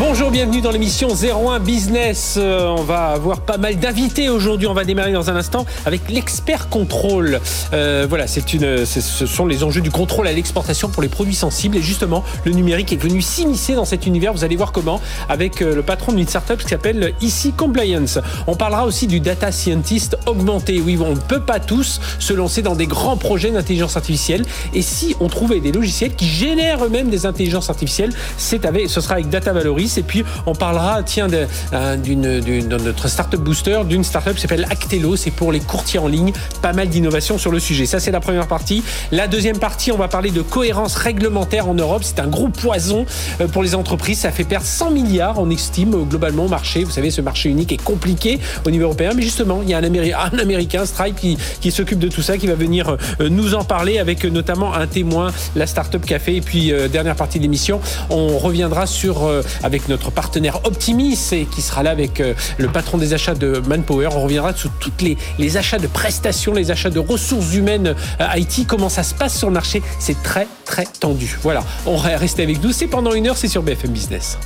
Bonjour, bienvenue dans l'émission 01 Business. Euh, on va avoir pas mal d'invités aujourd'hui. On va démarrer dans un instant avec l'expert contrôle. Euh, voilà, ce sont les enjeux du contrôle à l'exportation pour les produits sensibles. Et justement, le numérique est venu s'immiscer dans cet univers. Vous allez voir comment avec euh, le patron d'une startup qui s'appelle Ici Compliance. On parlera aussi du data scientist augmenté. Oui, on ne peut pas tous se lancer dans des grands projets d'intelligence artificielle. Et si on trouvait des logiciels qui génèrent eux-mêmes des intelligences artificielles, ce sera avec Data Valoris et puis, on parlera, tiens, euh, d'une, de notre startup booster, d'une startup qui s'appelle Actelo. C'est pour les courtiers en ligne. Pas mal d'innovations sur le sujet. Ça, c'est la première partie. La deuxième partie, on va parler de cohérence réglementaire en Europe. C'est un gros poison euh, pour les entreprises. Ça fait perdre 100 milliards, on estime, globalement, au marché. Vous savez, ce marché unique est compliqué au niveau européen. Mais justement, il y a un, Américain, Stripe, qui, qui s'occupe de tout ça, qui va venir euh, nous en parler avec notamment un témoin, la Startup Café. Et puis, dernière partie de l'émission, on reviendra sur, avec notre partenaire Optimis et qui sera là avec euh, le patron des achats de Manpower. On reviendra sur toutes les, achats de prestations, les achats de ressources humaines euh, IT, comment ça se passe sur le marché. C'est très très tendu. Voilà, on va rester avec nous. C'est pendant une heure, c'est sur BFM Business.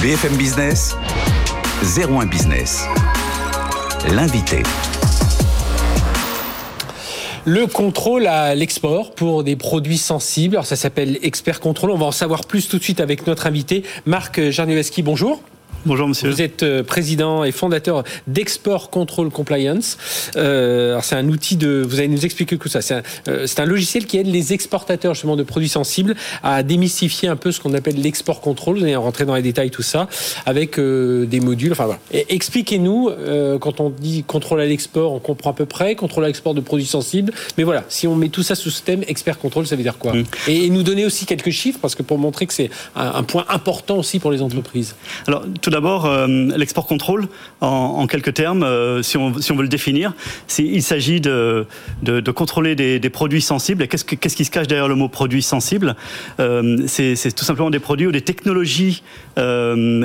BFM Business, 01 Business. L'invité. Le contrôle à l'export pour des produits sensibles. Alors ça s'appelle Expert Contrôle. On va en savoir plus tout de suite avec notre invité, Marc Jarniewski. Bonjour. Bonjour monsieur. Vous êtes euh, président et fondateur d'Export Control Compliance. Euh, alors c'est un outil de, vous allez nous expliquer tout ça. C'est un, euh, un, logiciel qui aide les exportateurs justement de produits sensibles à démystifier un peu ce qu'on appelle l'export control. Vous allez rentrer dans les détails tout ça avec euh, des modules. Enfin voilà. Expliquez-nous euh, quand on dit contrôle à l'export, on comprend à peu près contrôle à l'export de produits sensibles. Mais voilà, si on met tout ça sous ce thème, expert control, ça veut dire quoi? Mm. et, et, nous donner aussi quelques chiffres parce que pour montrer que c'est un, un, point important aussi pour les entreprises. Alors tout d'abord, euh, l'export contrôle, en, quelques termes, euh, si, on, si, on, veut le définir, il s'agit de, de, de, contrôler des, des, produits sensibles. Qu'est-ce, qu'est-ce qui se cache derrière le mot produit sensible euh, c'est, tout simplement des produits ou des technologies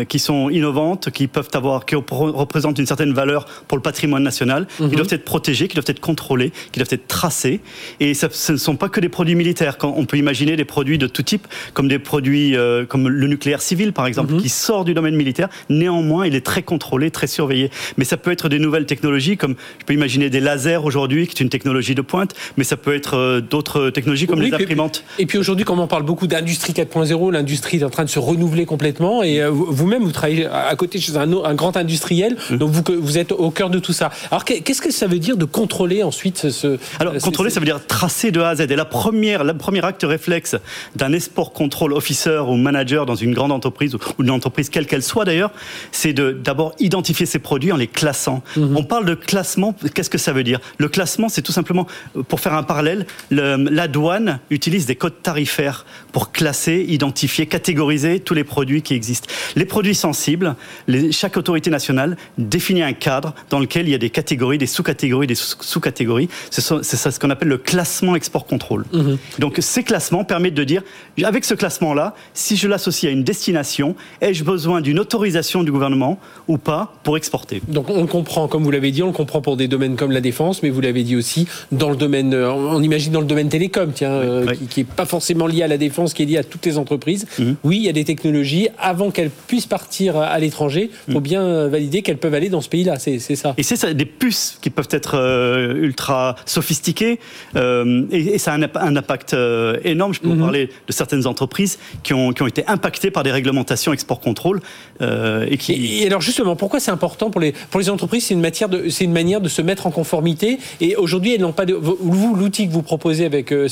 qui sont innovantes, qui peuvent avoir, qui représentent une certaine valeur pour le patrimoine national, qui mhm. doivent être protégés, qui doivent être contrôlés, qui doivent être tracés. Et ça, ce ne sont pas que des produits militaires. Quand on peut imaginer des produits de tout type, comme des produits euh, comme le nucléaire civil, par exemple, mhm. qui sort du domaine militaire. Néanmoins, il est très contrôlé, très surveillé. Mais ça peut être des nouvelles technologies, comme je peux imaginer des lasers aujourd'hui, qui est une technologie de pointe, mais ça peut être euh, d'autres technologies comme les imprimantes. Et puis aujourd'hui, comme on parle beaucoup d'industrie 4.0, l'industrie est en train de se renouveler complètement. Et euh, vous-même, vous travaillez à côté chez un, un grand industriel, mmh. donc vous, vous êtes au cœur de tout ça. Alors qu'est-ce que ça veut dire de contrôler ensuite ce... Alors contrôler, ça veut dire tracer de A à Z. Et la première, le premier acte réflexe d'un export control officer ou manager dans une grande entreprise ou une entreprise quelle qu'elle soit d'ailleurs, c'est de d'abord identifier ces produits en les classant. Mmh. On parle de classement, qu'est-ce que ça veut dire? Le classement, c'est tout simplement, pour faire un parallèle, le, la douane utilise des codes tarifaires pour classer, identifier, catégoriser tous les produits qui existent. Les produits sensibles, les, chaque autorité nationale définit un cadre dans lequel il y a des catégories, des sous-catégories, des sous-catégories. C'est ce qu'on appelle le classement export contrôle. Mmh. Donc ces classements permettent de dire, avec ce classement-là, si je l'associe à une destination, ai-je besoin d'une autorisation du gouvernement ou pas pour exporter Donc on comprend, comme vous l'avez dit, on le comprend pour des domaines comme la défense, mais vous l'avez dit aussi dans le domaine, euh, on imagine dans le domaine télécom, tiens, oui, euh, oui. qui n'est pas forcément lié à la défense, qui est lié à toutes les entreprises. Mmh. Oui, il y a des technologies avant qu'elles puissent partir à l'étranger, il faut mm. bien valider qu'elles peuvent aller dans ce pays-là. C'est ça. Et c'est ça, des puces qui peuvent être euh, ultra sophistiquées. Euh, et, et, ça a un, un impact euh, énorme. Je peux vous parler de certaines entreprises qui ont, qui ont été impactées par des réglementations export-contrôle. Euh, et, qui... et alors justement, pourquoi c'est important pour les, pour les entreprises? C'est une, matière de, une manière de se mettre en conformité. Et aujourd'hui, elles n'ont pas de. Vous, l'outil que vous proposez avec euh,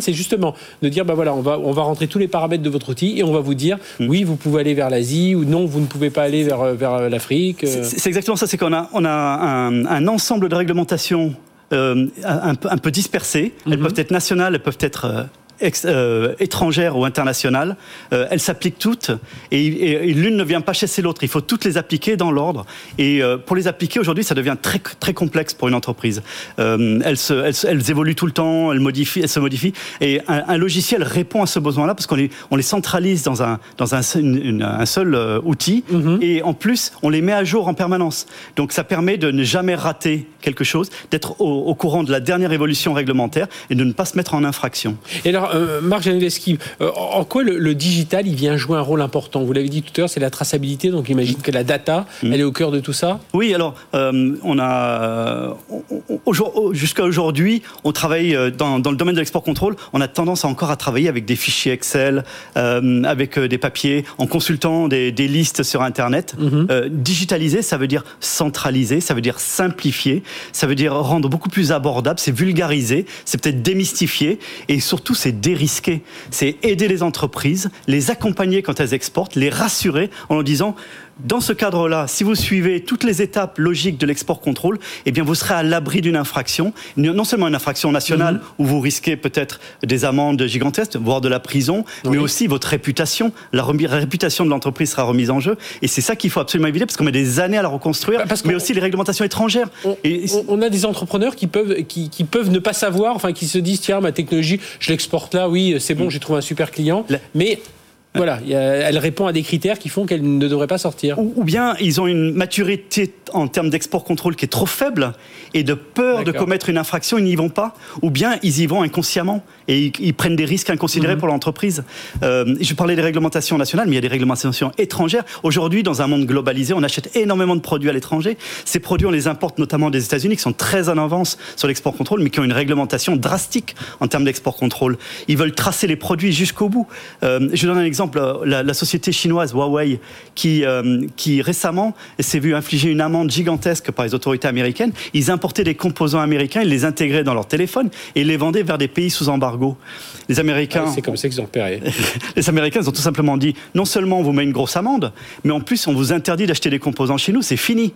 c'est justement de dire bah voilà, on va, on va rentrer tous les paramètres de votre outil et on va vous dire mm. oui, vous pouvez aller vers l'Asie ou non, vous ne pouvez pas aller vers, vers l'Afrique euh. C'est exactement ça, c'est qu'on a, on a un, un, ensemble de réglementations euh, un, peu, un, peu dispersées. Elles mm -hmm. peuvent être nationales, elles peuvent être euh, étrangères ou internationales, euh, elles s'appliquent toutes et, l'une ne vient pas chasser l'autre. Il faut toutes les appliquer dans l'ordre. Et euh, pour les appliquer aujourd'hui, ça devient très, très complexe pour une entreprise. elles, se, elles, évoluent tout le temps, elles, modifient, elles se modifient. Et un, logiciel répond à ce besoin-là parce qu'on les, on les centralise dans un, dans un, un seul outil. Mm-hmm. Et en plus, on les met à jour en permanence. Donc ça permet de ne jamais rater quelque chose, d'être au, courant de la dernière évolution réglementaire et de ne pas se mettre en infraction. Et alors, euh, Marc Janeveski, euh, en quoi le, digital, il vient jouer un rôle important? Vous l'avez dit tout à l'heure, c'est la traçabilité, donc j'imagine que la data, mm. elle est au cœur de tout ça Oui, alors, euh, on a, jusqu'à aujourd'hui, on travaille dans, le domaine de l'export contrôle, on a tendance encore à travailler avec des fichiers Excel, avec des papiers, en consultant des, listes sur Internet. Mm-hmm. digitaliser, ça veut dire centraliser, ça veut dire simplifier, ça veut dire rendre beaucoup plus abordable, c'est vulgariser, c'est peut-être démystifier, et surtout c'est dérisquer, c'est aider les entreprises, les accompagner quand elles exportent, les rassurer en leur disant dans ce cadre-là, si vous suivez toutes les étapes logiques de l'export contrôle, eh bien vous serez à l'abri d'une infraction, non seulement une infraction nationale mhm. où vous risquez peut-être des amendes gigantesques, voire de la prison, mais aussi votre réputation. La réputation de l'entreprise sera remise en jeu, et c'est ça qu'il faut absolument éviter parce qu'on met des années à la reconstruire, bah, mais aussi les réglementations étrangères. On, et, on, a des entrepreneurs qui peuvent, qui, peuvent ne pas savoir, enfin qui se disent tiens ma technologie, je l'exporte là, oui c'est bon, mm. j'ai trouvé un super client, mais voilà, elle répond à des critères qui font qu'elle ne devrait pas sortir. Ou, bien ils ont une maturité en termes d'export contrôle qui est trop faible et de peur de commettre une infraction, ils n'y vont pas. Ou bien ils y vont inconsciemment et ils, prennent des risques inconsidérés mhm. pour l'entreprise. Euh, je parlais des réglementations nationales, mais il y a des réglementations étrangères. Aujourd'hui, dans un monde globalisé, on achète énormément de produits à l'étranger. Ces produits, on les importe notamment des États-Unis, qui sont très en avance sur l'export contrôle, mais qui ont une réglementation drastique en termes d'export contrôle. Ils veulent tracer les produits jusqu'au bout. Euh, je donne un exemple la, société chinoise Huawei, qui, euh, qui récemment s'est vu infliger une amende gigantesque par les autorités américaines. Ils importaient des composants américains, ils les intégraient dans leur téléphone et les vendaient vers des pays sous embargo. Les Américains. Ah c'est comme ça qu'ils ont repéré. les Américains ont tout simplement dit non seulement on vous met une grosse amende, mais en plus on vous interdit d'acheter des composants chez nous, c'est fini.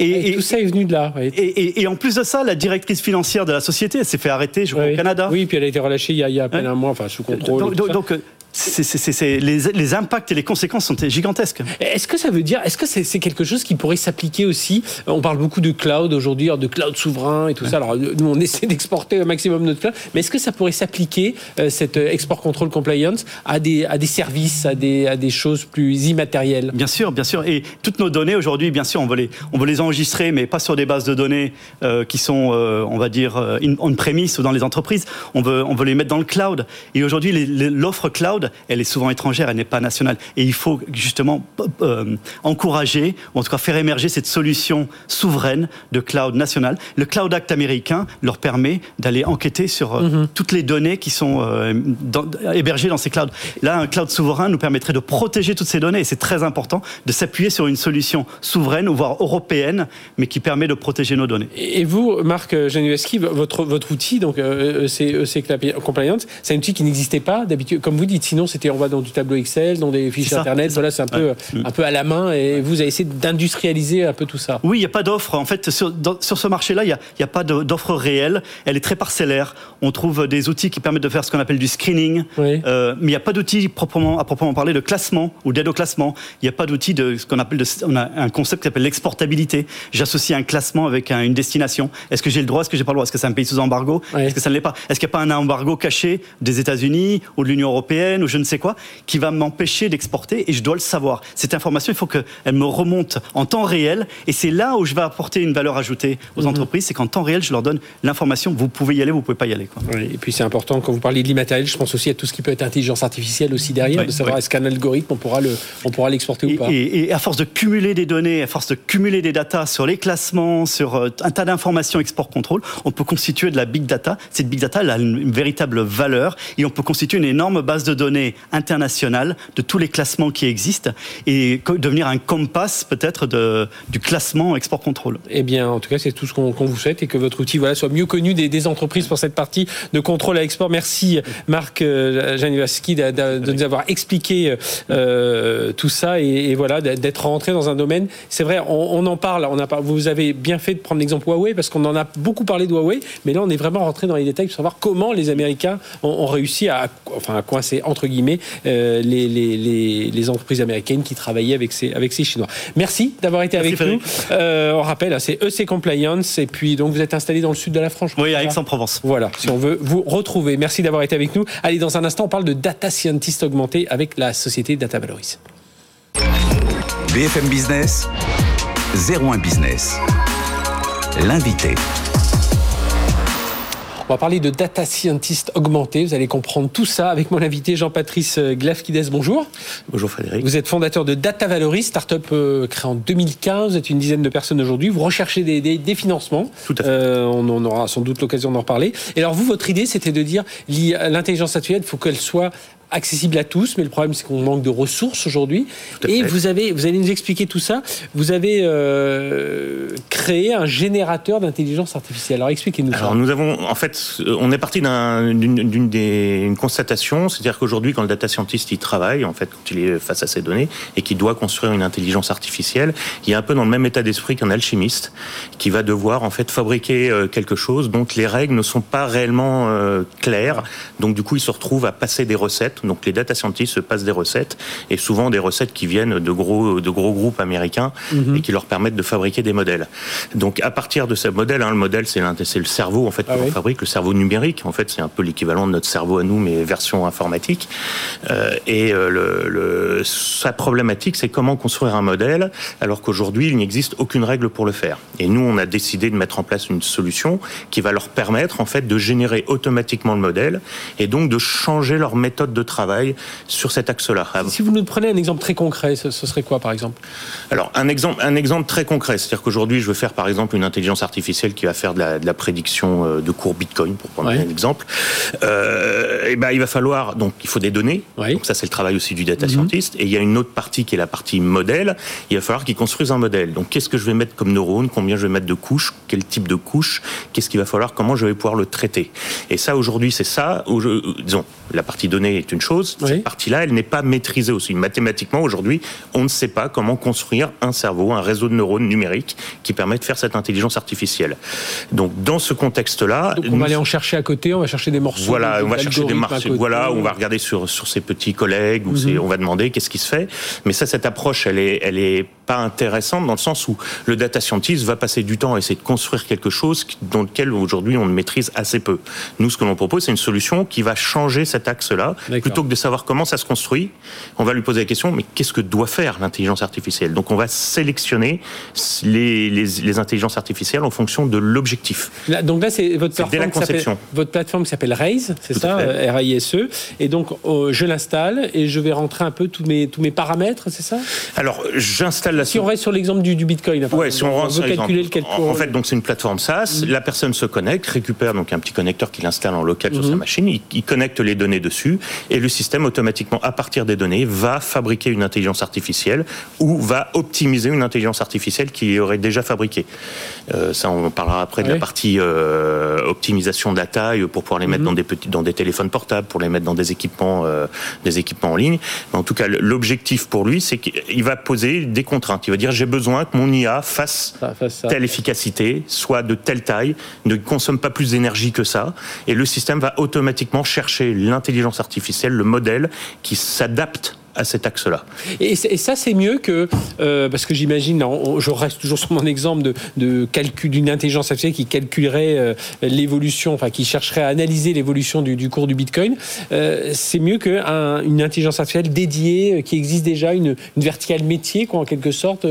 Et, tout ça est venu de là. Et, en plus de ça, la directrice financière de la société s'est fait arrêter, je crois, au Canada. Oui, puis elle a été relâchée il y a, il y a à peine un mois, enfin sous contrôle. donc c'est, les, impacts et les conséquences sont gigantesques. Est-ce que ça veut dire, est-ce que c'est, quelque chose qui pourrait s'appliquer aussi? On parle beaucoup de cloud aujourd'hui, de cloud souverain et tout ça. Alors nous, on essaie d'exporter au maximum notre cloud, mais est-ce que ça pourrait s'appliquer euh, cette euh, export control compliance à des à des services, à des à des choses plus immatérielles? Bien sûr, bien sûr. Et toutes nos données aujourd'hui, bien sûr, on veut les on veut les enregistrer, mais pas sur des bases de données euh, qui sont, on va dire, on premise ou dans les entreprises. On veut on veut les mettre dans le cloud. Et aujourd'hui, l'offre cloud elle est souvent étrangère, elle n'est pas nationale. Et il faut justement euh, encourager, ou en tout cas faire émerger cette solution souveraine de cloud national. Le Cloud Act américain leur permet d'aller enquêter sur euh, mhm. toutes les données qui sont euh, hébergées dans ces clouds. Là, un cloud souverain nous permettrait de protéger toutes ces données, et c'est très important de s'appuyer sur une solution souveraine, voire européenne, mais qui permet de protéger nos données. Et vous, Marc Janueski, votre, votre outil, donc c'est Compliance, c'est un outil qui n'existait pas d'habitude, comme vous dites, Sinon, c'était on va dans du tableau Excel, dans des fichiers Internet. Voilà, c'est un peu, un peu à la main. Et vous avez essayé d'industrialiser un peu tout ça. Oui, il n'y a pas d'offre. En fait, sur, sur ce marché-là, il n'y a, a, pas d'offre réelle. Elle est très parcellaire. On trouve des outils qui permettent de faire ce qu'on appelle du screening. Euh, mais il n'y a pas d'outils proprement, à proprement parler de classement ou d'aide au classement. Il n'y a pas d'outil de ce qu'on appelle de, on a un concept qui s'appelle l'exportabilité. J'associe un classement avec une destination. Est-ce que j'ai le droit? Est-ce que j'ai pas le droit? Est-ce que c'est un pays sous embargo? Est-ce que ça ne l'est pas? Est-ce qu'il n'y a pas un embargo caché des États-Unis ou de l'Union européenne je ne sais quoi, qui va m'empêcher d'exporter et je dois le savoir. Cette information, il faut qu'elle me remonte en temps réel et c'est là où je vais apporter une valeur ajoutée aux mhm. entreprises, c'est qu'en temps réel, je leur donne l'information, vous pouvez y aller, vous pouvez pas y aller. Quoi. et puis c'est important, quand vous parlez de l'immatériel, je pense aussi à tout ce qui peut être intelligence artificielle aussi derrière, de savoir est-ce qu'un algorithme, on pourra, le, on pourra l'exporter ou pas. Et, à force de cumuler des données, à force de cumuler des datas sur les classements, sur euh, un tas d'informations export-contrôle, on peut constituer de la big data. Cette big data, elle a une véritable valeur et on peut constituer une énorme base de données données internationales de tous les classements qui existent et devenir un compass peut-être du classement export contrôle. Eh bien, en tout cas, c'est tout ce qu'on vous souhaite et que votre outil voilà, soit mieux connu des, entreprises pour cette partie de contrôle à export. Merci Marc euh, de, nous avoir expliqué euh, tout ça et, voilà d'être rentré dans un domaine. C'est vrai, on, en parle. On a, vous avez bien fait de prendre l'exemple Huawei parce qu'on en a beaucoup parlé de Huawei, mais là on est vraiment rentré dans les détails pour savoir comment les Américains ont, réussi à, enfin, à coincer entre guillemets euh, les, les, les, entreprises américaines qui travaillaient avec ces, avec ces Chinois. Merci d'avoir été avec nous. Euh, on rappelle, hein, c'est EC Compliance et puis donc vous êtes installé dans le sud de la France. Oui, à Aix-en-Provence. Voilà, si on veut vous retrouver. Merci d'avoir été avec nous. Allez, dans un instant, on parle de data scientist augmenté avec la société Data Valoris. BFM Business, 01 Business. L'invité. On va parler de data scientist augmenté. Vous allez comprendre tout ça avec mon invité Jean-Patrice Glafkides. Bonjour. Bonjour Frédéric. Vous êtes fondateur de Data Valoris, start-up euh, créée en 2015. Vous êtes une dizaine de personnes aujourd'hui. Vous recherchez des, financements. Tout à fait. Euh, on, on aura sans doute l'occasion d'en reparler. Et alors vous, votre idée, c'était de dire l'intelligence artificielle, il faut qu'elle soit accessible à tous, mais le problème c'est qu'on manque de ressources aujourd'hui. Et vous avez, vous allez nous expliquer tout ça. Vous avez euh, créé un générateur d'intelligence artificielle. Alors expliquez-nous ça. Alors nous avons, en fait, on est parti d'une des constatation, c'est-à-dire qu'aujourd'hui, quand le data scientist il travaille, en fait, quand il est face à ses données et qu'il doit construire une intelligence artificielle, il est un peu dans le même état d'esprit qu'un alchimiste qui va devoir en fait fabriquer euh, quelque chose dont les règles ne sont pas réellement euh, claires. Donc du coup, il se retrouve à passer des recettes donc les data scientists se passent des recettes et souvent des recettes qui viennent de gros de gros groupes américains mhm. et qui leur permettent de fabriquer des modèles. Donc à partir de ce modèle, hein, le modèle c'est le cerveau en fait ah qu'on fabrique, le cerveau numérique. En fait c'est un peu l'équivalent de notre cerveau à nous mais version informatique. Euh, et euh, le, sa problématique c'est comment construire un modèle alors qu'aujourd'hui il n'existe aucune règle pour le faire. Et nous on a décidé de mettre en place une solution qui va leur permettre en fait de générer automatiquement le modèle et donc de changer leur méthode de travail sur cet axe-là. Si vous nous prenez un exemple très concret, ce, serait quoi par exemple? Alors un exemple, un exemple très concret, c'est-à-dire qu'aujourd'hui je veux faire par exemple une intelligence artificielle qui va faire de la, prédiction euh, de cours Bitcoin, pour prendre un exemple. Euh, et ben il va falloir donc il faut des données. Donc ça c'est le travail aussi du data mhm. scientist. Et il y a une autre partie qui est la partie modèle. Il va falloir qu'ils construisent un modèle. Donc qu'est-ce que je vais mettre comme neurone? Combien je vais mettre de couches? Quel type de couches? Qu'est-ce qu'il va falloir? Comment je vais pouvoir le traiter? Et ça aujourd'hui c'est ça. Où je, disons la partie donnée est une chose. Cette partie-là, elle n'est pas maîtrisée aussi. Mathématiquement, aujourd'hui, on ne sait pas comment construire un cerveau, un réseau de neurones numériques qui permet de faire cette intelligence artificielle. Donc, dans ce contexte-là, on va aller en chercher à côté, on va chercher des morceaux. Voilà, on va chercher des morceaux. Voilà, on va regarder sur sur ses petits collègues ou mhm. on va demander qu'est-ce qui se fait. Mais ça, cette approche, elle est elle est pas intéressante dans le sens où le data scientist va passer du temps à essayer de construire quelque chose dans lequel aujourd'hui on maîtrise assez peu. Nous, ce que l'on propose, c'est une solution qui va changer cet axe-là. Plutôt que de savoir comment ça se construit, on va lui poser la question, mais qu'est-ce que doit faire l'intelligence artificielle? Donc on va sélectionner les, les, intelligences artificielles en fonction de l'objectif. Donc là, c'est votre plateforme, votre plateforme qui s'appelle Raise, c'est ça, R-A-I-S-E. Et donc, euh, je l'installe et je vais rentrer un peu tous mes, tous mes paramètres, c'est ça? Alors, j'installe si on reste sur l'exemple du, Bitcoin, ouais, si on, veut calculer le En, fait, donc c'est une plateforme SaaS. Mhm. La personne se connecte, récupère donc un petit connecteur qu'il installe en local sur sa mhm. machine. Il, connecte les données dessus et le système automatiquement, à partir des données, va fabriquer une intelligence artificielle ou va optimiser une intelligence artificielle qui aurait déjà fabriquée. Euh, ça, on parlera après de la partie euh, optimisation de la taille pour pouvoir les mettre mhm. dans des petits, dans des téléphones portables, pour les mettre dans des équipements, euh, des équipements en ligne. Mais en tout cas, l'objectif pour lui, c'est qu'il va poser des contraintes il va dire j'ai besoin que mon IA fasse telle efficacité, soit de telle taille, ne consomme pas plus d'énergie que ça. Et le système va automatiquement chercher l'intelligence artificielle, le modèle qui s'adapte à cet axe-là. Et, ça, c'est mieux que, euh, parce que j'imagine, je reste toujours sur mon exemple de, de calcul d'une intelligence artificielle qui calculerait euh, l'évolution, enfin qui chercherait à analyser l'évolution du, cours du Bitcoin. Euh, c'est mieux qu'une intelligence artificielle dédiée, qui existe déjà, une, verticale métier, quoi, en quelque sorte,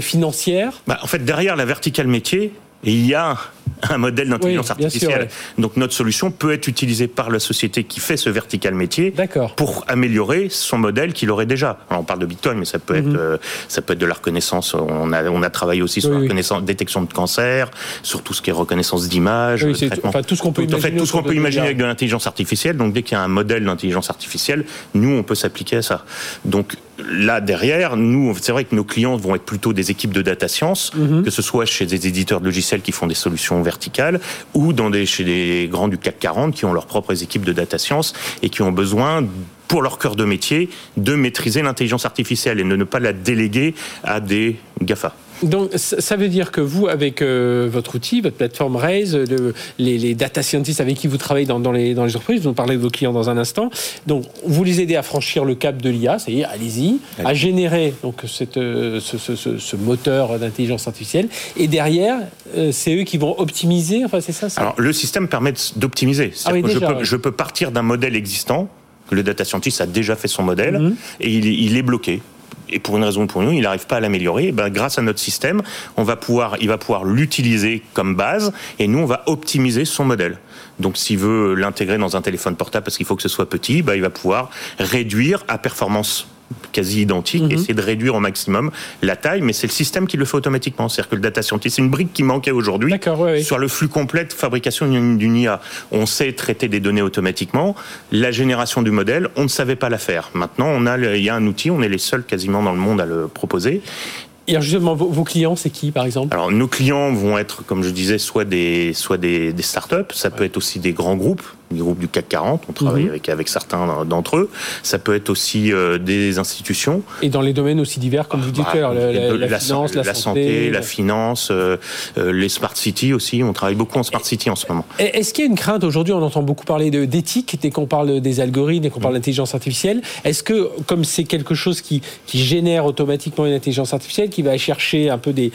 financière. Bah, en fait, derrière la verticale métier, il y a un modèle d'intelligence Oui, bien sûr, artificielle. ouais. Donc notre solution peut être utilisée par la société qui fait ce vertical métier pour améliorer son modèle qu'il aurait déjà. Alors, on parle de Bitcoin, mais ça peut être euh, ça peut être de la reconnaissance. On a on a travaillé aussi sur Oui, la oui. reconnaissance, détection de cancer, sur tout ce qui est reconnaissance d'image, enfin, tout ce qu'on peut en fait imaginer tout ce qu'on peut imaginer avec de l'intelligence artificielle. Donc dès qu'il y a un modèle d'intelligence artificielle, nous on peut s'appliquer à ça. Donc là derrière, nous c'est vrai que nos clients vont être plutôt des équipes de data science, Mhm. que ce soit chez des éditeurs de logiciels qui font des solutions verticales ou dans des chez des grands du CAC 40 qui ont leurs propres équipes de data science et qui ont besoin pour leur cœur de métier, de maîtriser l'intelligence artificielle et de ne pas la déléguer à des GAFA. Donc, ça veut dire que vous, avec euh, votre outil, votre plateforme Raise, le- les, les data scientists avec qui vous travaillez dans, dans les, dans les entreprises, vous parlez de vos clients dans un instant, donc vous les aidez à franchir le cap de l'IA, c'est-à-dire allez-y, à générer donc cette, euh, ce, ce- ce- ce moteur d'intelligence artificielle, et derrière, euh, c'est eux qui vont optimiser, enfin c'est ça, ça Alors, le système permet d'optimiser. Ah oui, je, peux, ouais. je peux partir d'un modèle existant, que le data scientist a déjà fait son modèle, Mhm. et il est bloqué. Et pour une raison ou pour une autre, il n'arrive pas à l'améliorer. Et ben, grâce à notre système, on va pouvoir, il va pouvoir l'utiliser comme base, et nous, on va optimiser son modèle. Donc, s'il veut l'intégrer dans un téléphone portable parce qu'il faut que ce soit petit, ben, il va pouvoir réduire à performance quasi identique, Mhm. essayer de réduire au maximum la taille, mais c'est le système qui le fait automatiquement. C'est-à-dire que le data scientist, c'est une brique qui manquait aujourd'hui ouais, sur le flux complet de fabrication d'une IA. On sait traiter des données automatiquement. La génération du modèle, on ne savait pas la faire. Maintenant, on a, il y a un outil, on est les seuls quasiment dans le monde à le proposer. Et alors, justement, vos, clients, c'est qui, par exemple? Alors, nos clients vont être, comme je disais, soit des, soit des, des startups, ça peut être aussi des grands groupes, des groupes du CAC 40, on travaille Mhm. avec, avec certains d'entre eux. Ça peut être aussi euh, des institutions. Et dans les domaines aussi divers, comme vous dites l'heure, la, la- la finance, la, santé, la finance, euh, euh, les smart cities aussi. On travaille beaucoup en smart city en ce moment. Est-ce qu'il y a une crainte aujourd'hui On entend beaucoup parler d'éthique dès qu'on parle des algorithmes, dès qu'on parle d'intelligence artificielle. Est-ce que, comme c'est quelque chose qui, qui génère automatiquement une intelligence artificielle, qui va chercher un peu des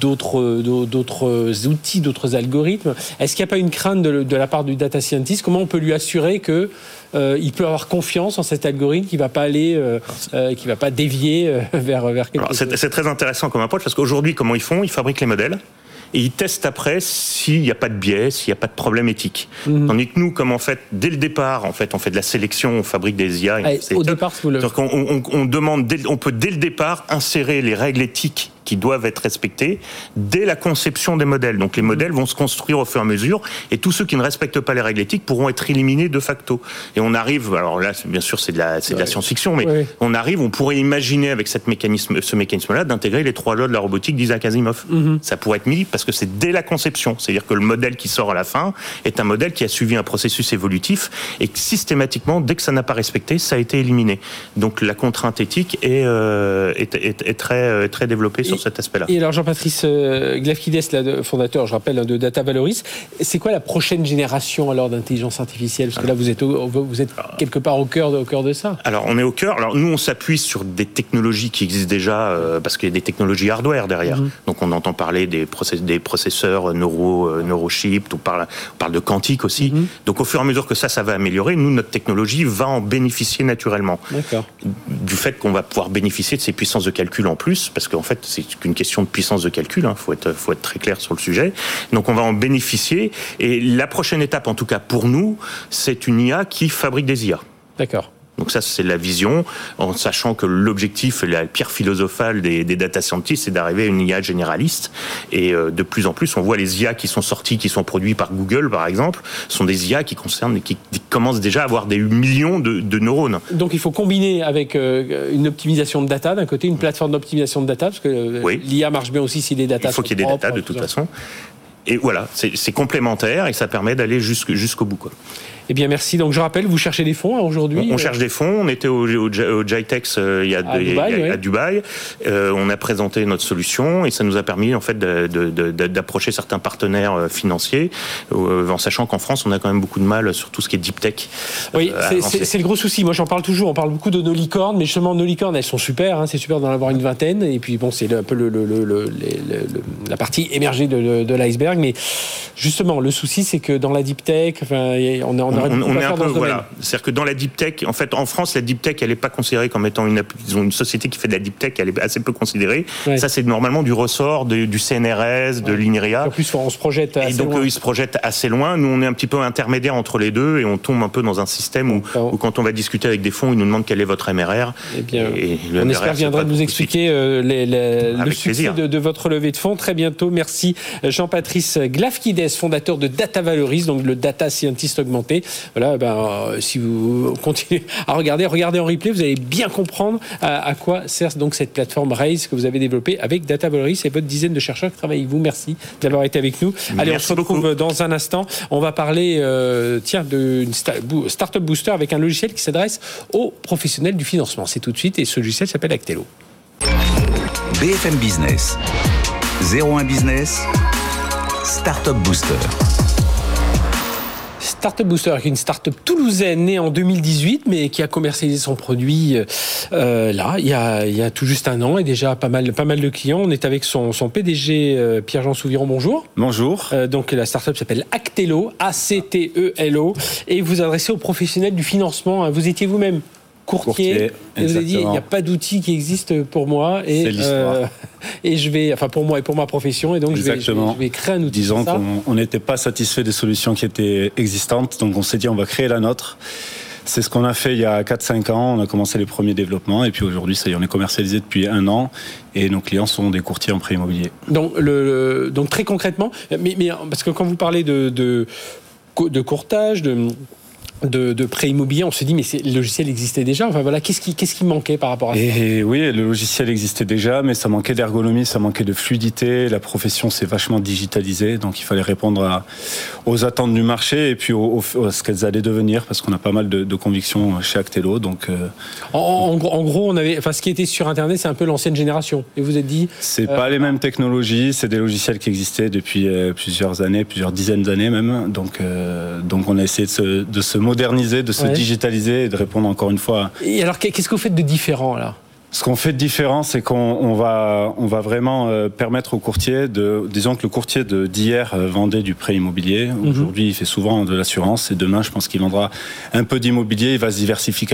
d'autres d'autres outils, d'autres algorithmes, est-ce qu'il n'y a pas une crainte de, de la part du data scientist Comment on peut lui assurer que euh, il peut avoir confiance en cet algorithme qui va pas aller, euh, euh, qui va pas dévier euh, vers vers quelque Alors, chose C'est c'est très intéressant comme approche parce qu'aujourd'hui, comment ils font? Ils fabriquent les modèles. Et ils testent après s'il n'y a pas de biais, s'il n'y a pas de problème éthique. Mhm. Tandis que nous, comme en fait, dès le départ, en fait, on fait de la sélection, on fabrique des IA. Au départ, vous le... Qu'on on, on demande, dès- on peut dès le départ insérer les règles éthiques qui doivent être respectées dès la conception des modèles. Donc les Mhm. modèles vont se construire au fur et à mesure, et tous ceux qui ne respectent pas les règles éthiques pourront être éliminés de facto. Et on arrive, alors là, bien sûr, c'est de la, c'est de la Ouais. science-fiction, mais Ouais. on arrive, on pourrait imaginer avec cette mécanisme, ce mécanisme-là d'intégrer les trois lois de la robotique d'Isaac Asimov. Mhm. Ça pourrait être mis parce que c'est dès la conception, c'est-à-dire que le modèle qui sort à la fin est un modèle qui a suivi un processus évolutif et que systématiquement, dès que ça n'a pas respecté, ça a été éliminé. Donc la contrainte éthique est, euh, est, est- est très, euh, très développée sur Et- cet aspect-là. Et alors Jean-Patrice euh, Glafkides, fondateur, je rappelle, hein, de Data Valoris, c'est quoi la prochaine génération alors d'intelligence artificielle? Parce que là, vous êtes, au- vous êtes quelque part au cœur de, au cœur de ça. Alors on est au cœur. Alors nous on s'appuie sur des technologies qui existent déjà euh, parce qu'il y a des technologies hardware derrière. Mhm. Donc on entend parler des, process- des processeurs neuro euh, neurochips, on parle on parle de quantique aussi. Mhm. Donc au fur et à mesure que ça ça va améliorer, nous notre technologie va en bénéficier naturellement D'accord. du fait qu'on va pouvoir bénéficier de ces puissances de calcul en plus parce qu'en fait c'est qu'une question de puissance de calcul. Il faut être faut être très clair sur le sujet. Donc on va en bénéficier et la prochaine étape en tout cas pour nous c'est une IA qui fabrique des IA. D'accord. Donc ça, c'est la vision, en sachant que l'objectif, la pierre philosophale des, des data scientists, c'est d'arriver à une IA généraliste. Et euh, de plus en plus, on voit les IA qui sont sortis, qui sont produits par Google, par exemple, sont des IA qui concernent, qui, qui commencent déjà à avoir des millions de, de neurones. Donc il faut combiner avec euh, une optimisation de data, d'un côté, une plateforme d'optimisation de data, parce que euh, Oui. l'IA marche bien aussi si les data Il faut qu'il y ait des datas de tout toute façon. Et voilà, c'est complémentaire et ça permet d'aller jusqu'au bout. Quoi. Eh bien, merci. Donc je rappelle, vous cherchez des fonds hein, aujourd'hui. On, on cherche des fonds. On était au, au, au GITEX euh, il y a, À Dubaï, a- ouais. à Dubaï. Euh, on a présenté notre solution et ça nous a permis en fait d'approcher certains partenaires euh, financiers, euh, en sachant qu'en France on a quand même beaucoup de mal sur tout ce qui est deep tech. Oui, euh, c'est- le gros souci. Moi, j'en parle toujours. On parle beaucoup de nos licornes, mais justement, nos licornes, elles sont super. hein. c'est super d'en avoir une vingtaine. Et puis, bon, c'est un peu le, le- le- la partie émergée de, de- de l'iceberg. Mais justement, le souci, c'est que dans la deep tech, enfin, y a- on, on on, est un peu voilà. C'est-à-dire que dans la deep tech, en fait, en France, la deep tech, elle n'est pas considérée comme étant une ils ont une société qui fait de la deep tech, elle est assez peu considérée. Ça, c'est normalement du ressort du CNRS, de l'INRIA. En plus, on se projette assez et donc loin. eux, ils se projettent assez loin. Nous, on est un petit peu intermédiaire entre les deux et on tombe un peu dans un système où, où quand on va discuter avec des fonds, ils nous demandent quel est votre MRR. Eh bien, et le on espère viendra nous expliquer euh, les, les, le succès de, de, votre levée de fonds très bientôt. Merci Jean-Patrice Glafkides, fondateur de Data Valoris, donc le data scientist augmenté. Voilà, ben, euh, si vous continuez à regarder, regardez en replay, vous allez bien comprendre à, à quoi sert donc cette plateforme Raise que vous avez développée avec Data Valoris et votre dizaine de chercheurs qui travaillent avec vous. Merci d'avoir été avec nous. Allez, Merci on se retrouve beaucoup. dans un instant. On va parler, euh, tiens, d'une Startup Booster avec un logiciel qui s'adresse aux professionnels du financement. C'est tout de suite et ce logiciel s'appelle Actelo. BFM Business, 01 Business, Startup Booster. Startup Booster, qui est une startup toulousaine née en 2018, mais qui a commercialisé son produit euh, là, il y, a, il y, a, tout juste un an, et déjà pas mal, pas mal de clients. On est avec son, son PDG, euh, Pierre-Jean Souviron, bonjour. Bonjour. Euh, donc la startup s'appelle Actelo, A-C-T-E-L-O, et vous adressez aux professionnels du financement. Vous étiez vous-même courtier, courtier et vous avez dit il n'y a pas d'outil qui existe pour moi et euh, et je vais enfin pour moi et pour ma profession. Et donc je vais, je vais, je vais, créer un outil disons qu'on n'était pas satisfait des solutions qui étaient existantes. Donc on s'est dit on va créer la nôtre. C'est ce qu'on a fait il y a 4-5 ans. On a commencé les premiers développements. Et puis aujourd'hui, ça y est, on est commercialisé depuis un an. Et nos clients sont des courtiers en prêt immobilier. Donc, le, donc très concrètement, mais, mais, parce que quand vous parlez de, de, de courtage, de de, de prêt immobilier, on se dit mais le logiciel existait déjà. Enfin voilà, qu'est-ce qui, qu'est-ce qui manquait par rapport à ça Et oui, le logiciel existait déjà, mais ça manquait d'ergonomie, ça manquait de fluidité. La profession s'est vachement digitalisée, donc il fallait répondre à, aux attentes du marché et puis au, au, à ce qu'elles allaient devenir, parce qu'on a pas mal de, de convictions chez Actelo. Donc euh, en, en, en, gros, on avait, enfin ce qui était sur Internet, c'est un peu l'ancienne génération. Et vous êtes dit C'est euh, pas les mêmes technologies, c'est des logiciels qui existaient depuis euh, plusieurs années, plusieurs dizaines d'années même. Donc euh, donc on a essayé de se, de se moderniser, de se ouais. digitaliser et de répondre encore une fois. Et alors, qu'est-ce que vous faites de différent là? Ce qu'on fait de différent, c'est qu'on on va, on va vraiment euh, permettre au courtier de, disons que le courtier d'hier euh, vendait du prêt immobilier. Mm -hmm. Aujourd'hui, il fait souvent de l'assurance et demain, je pense qu'il vendra un peu d'immobilier. Il va se diversifier,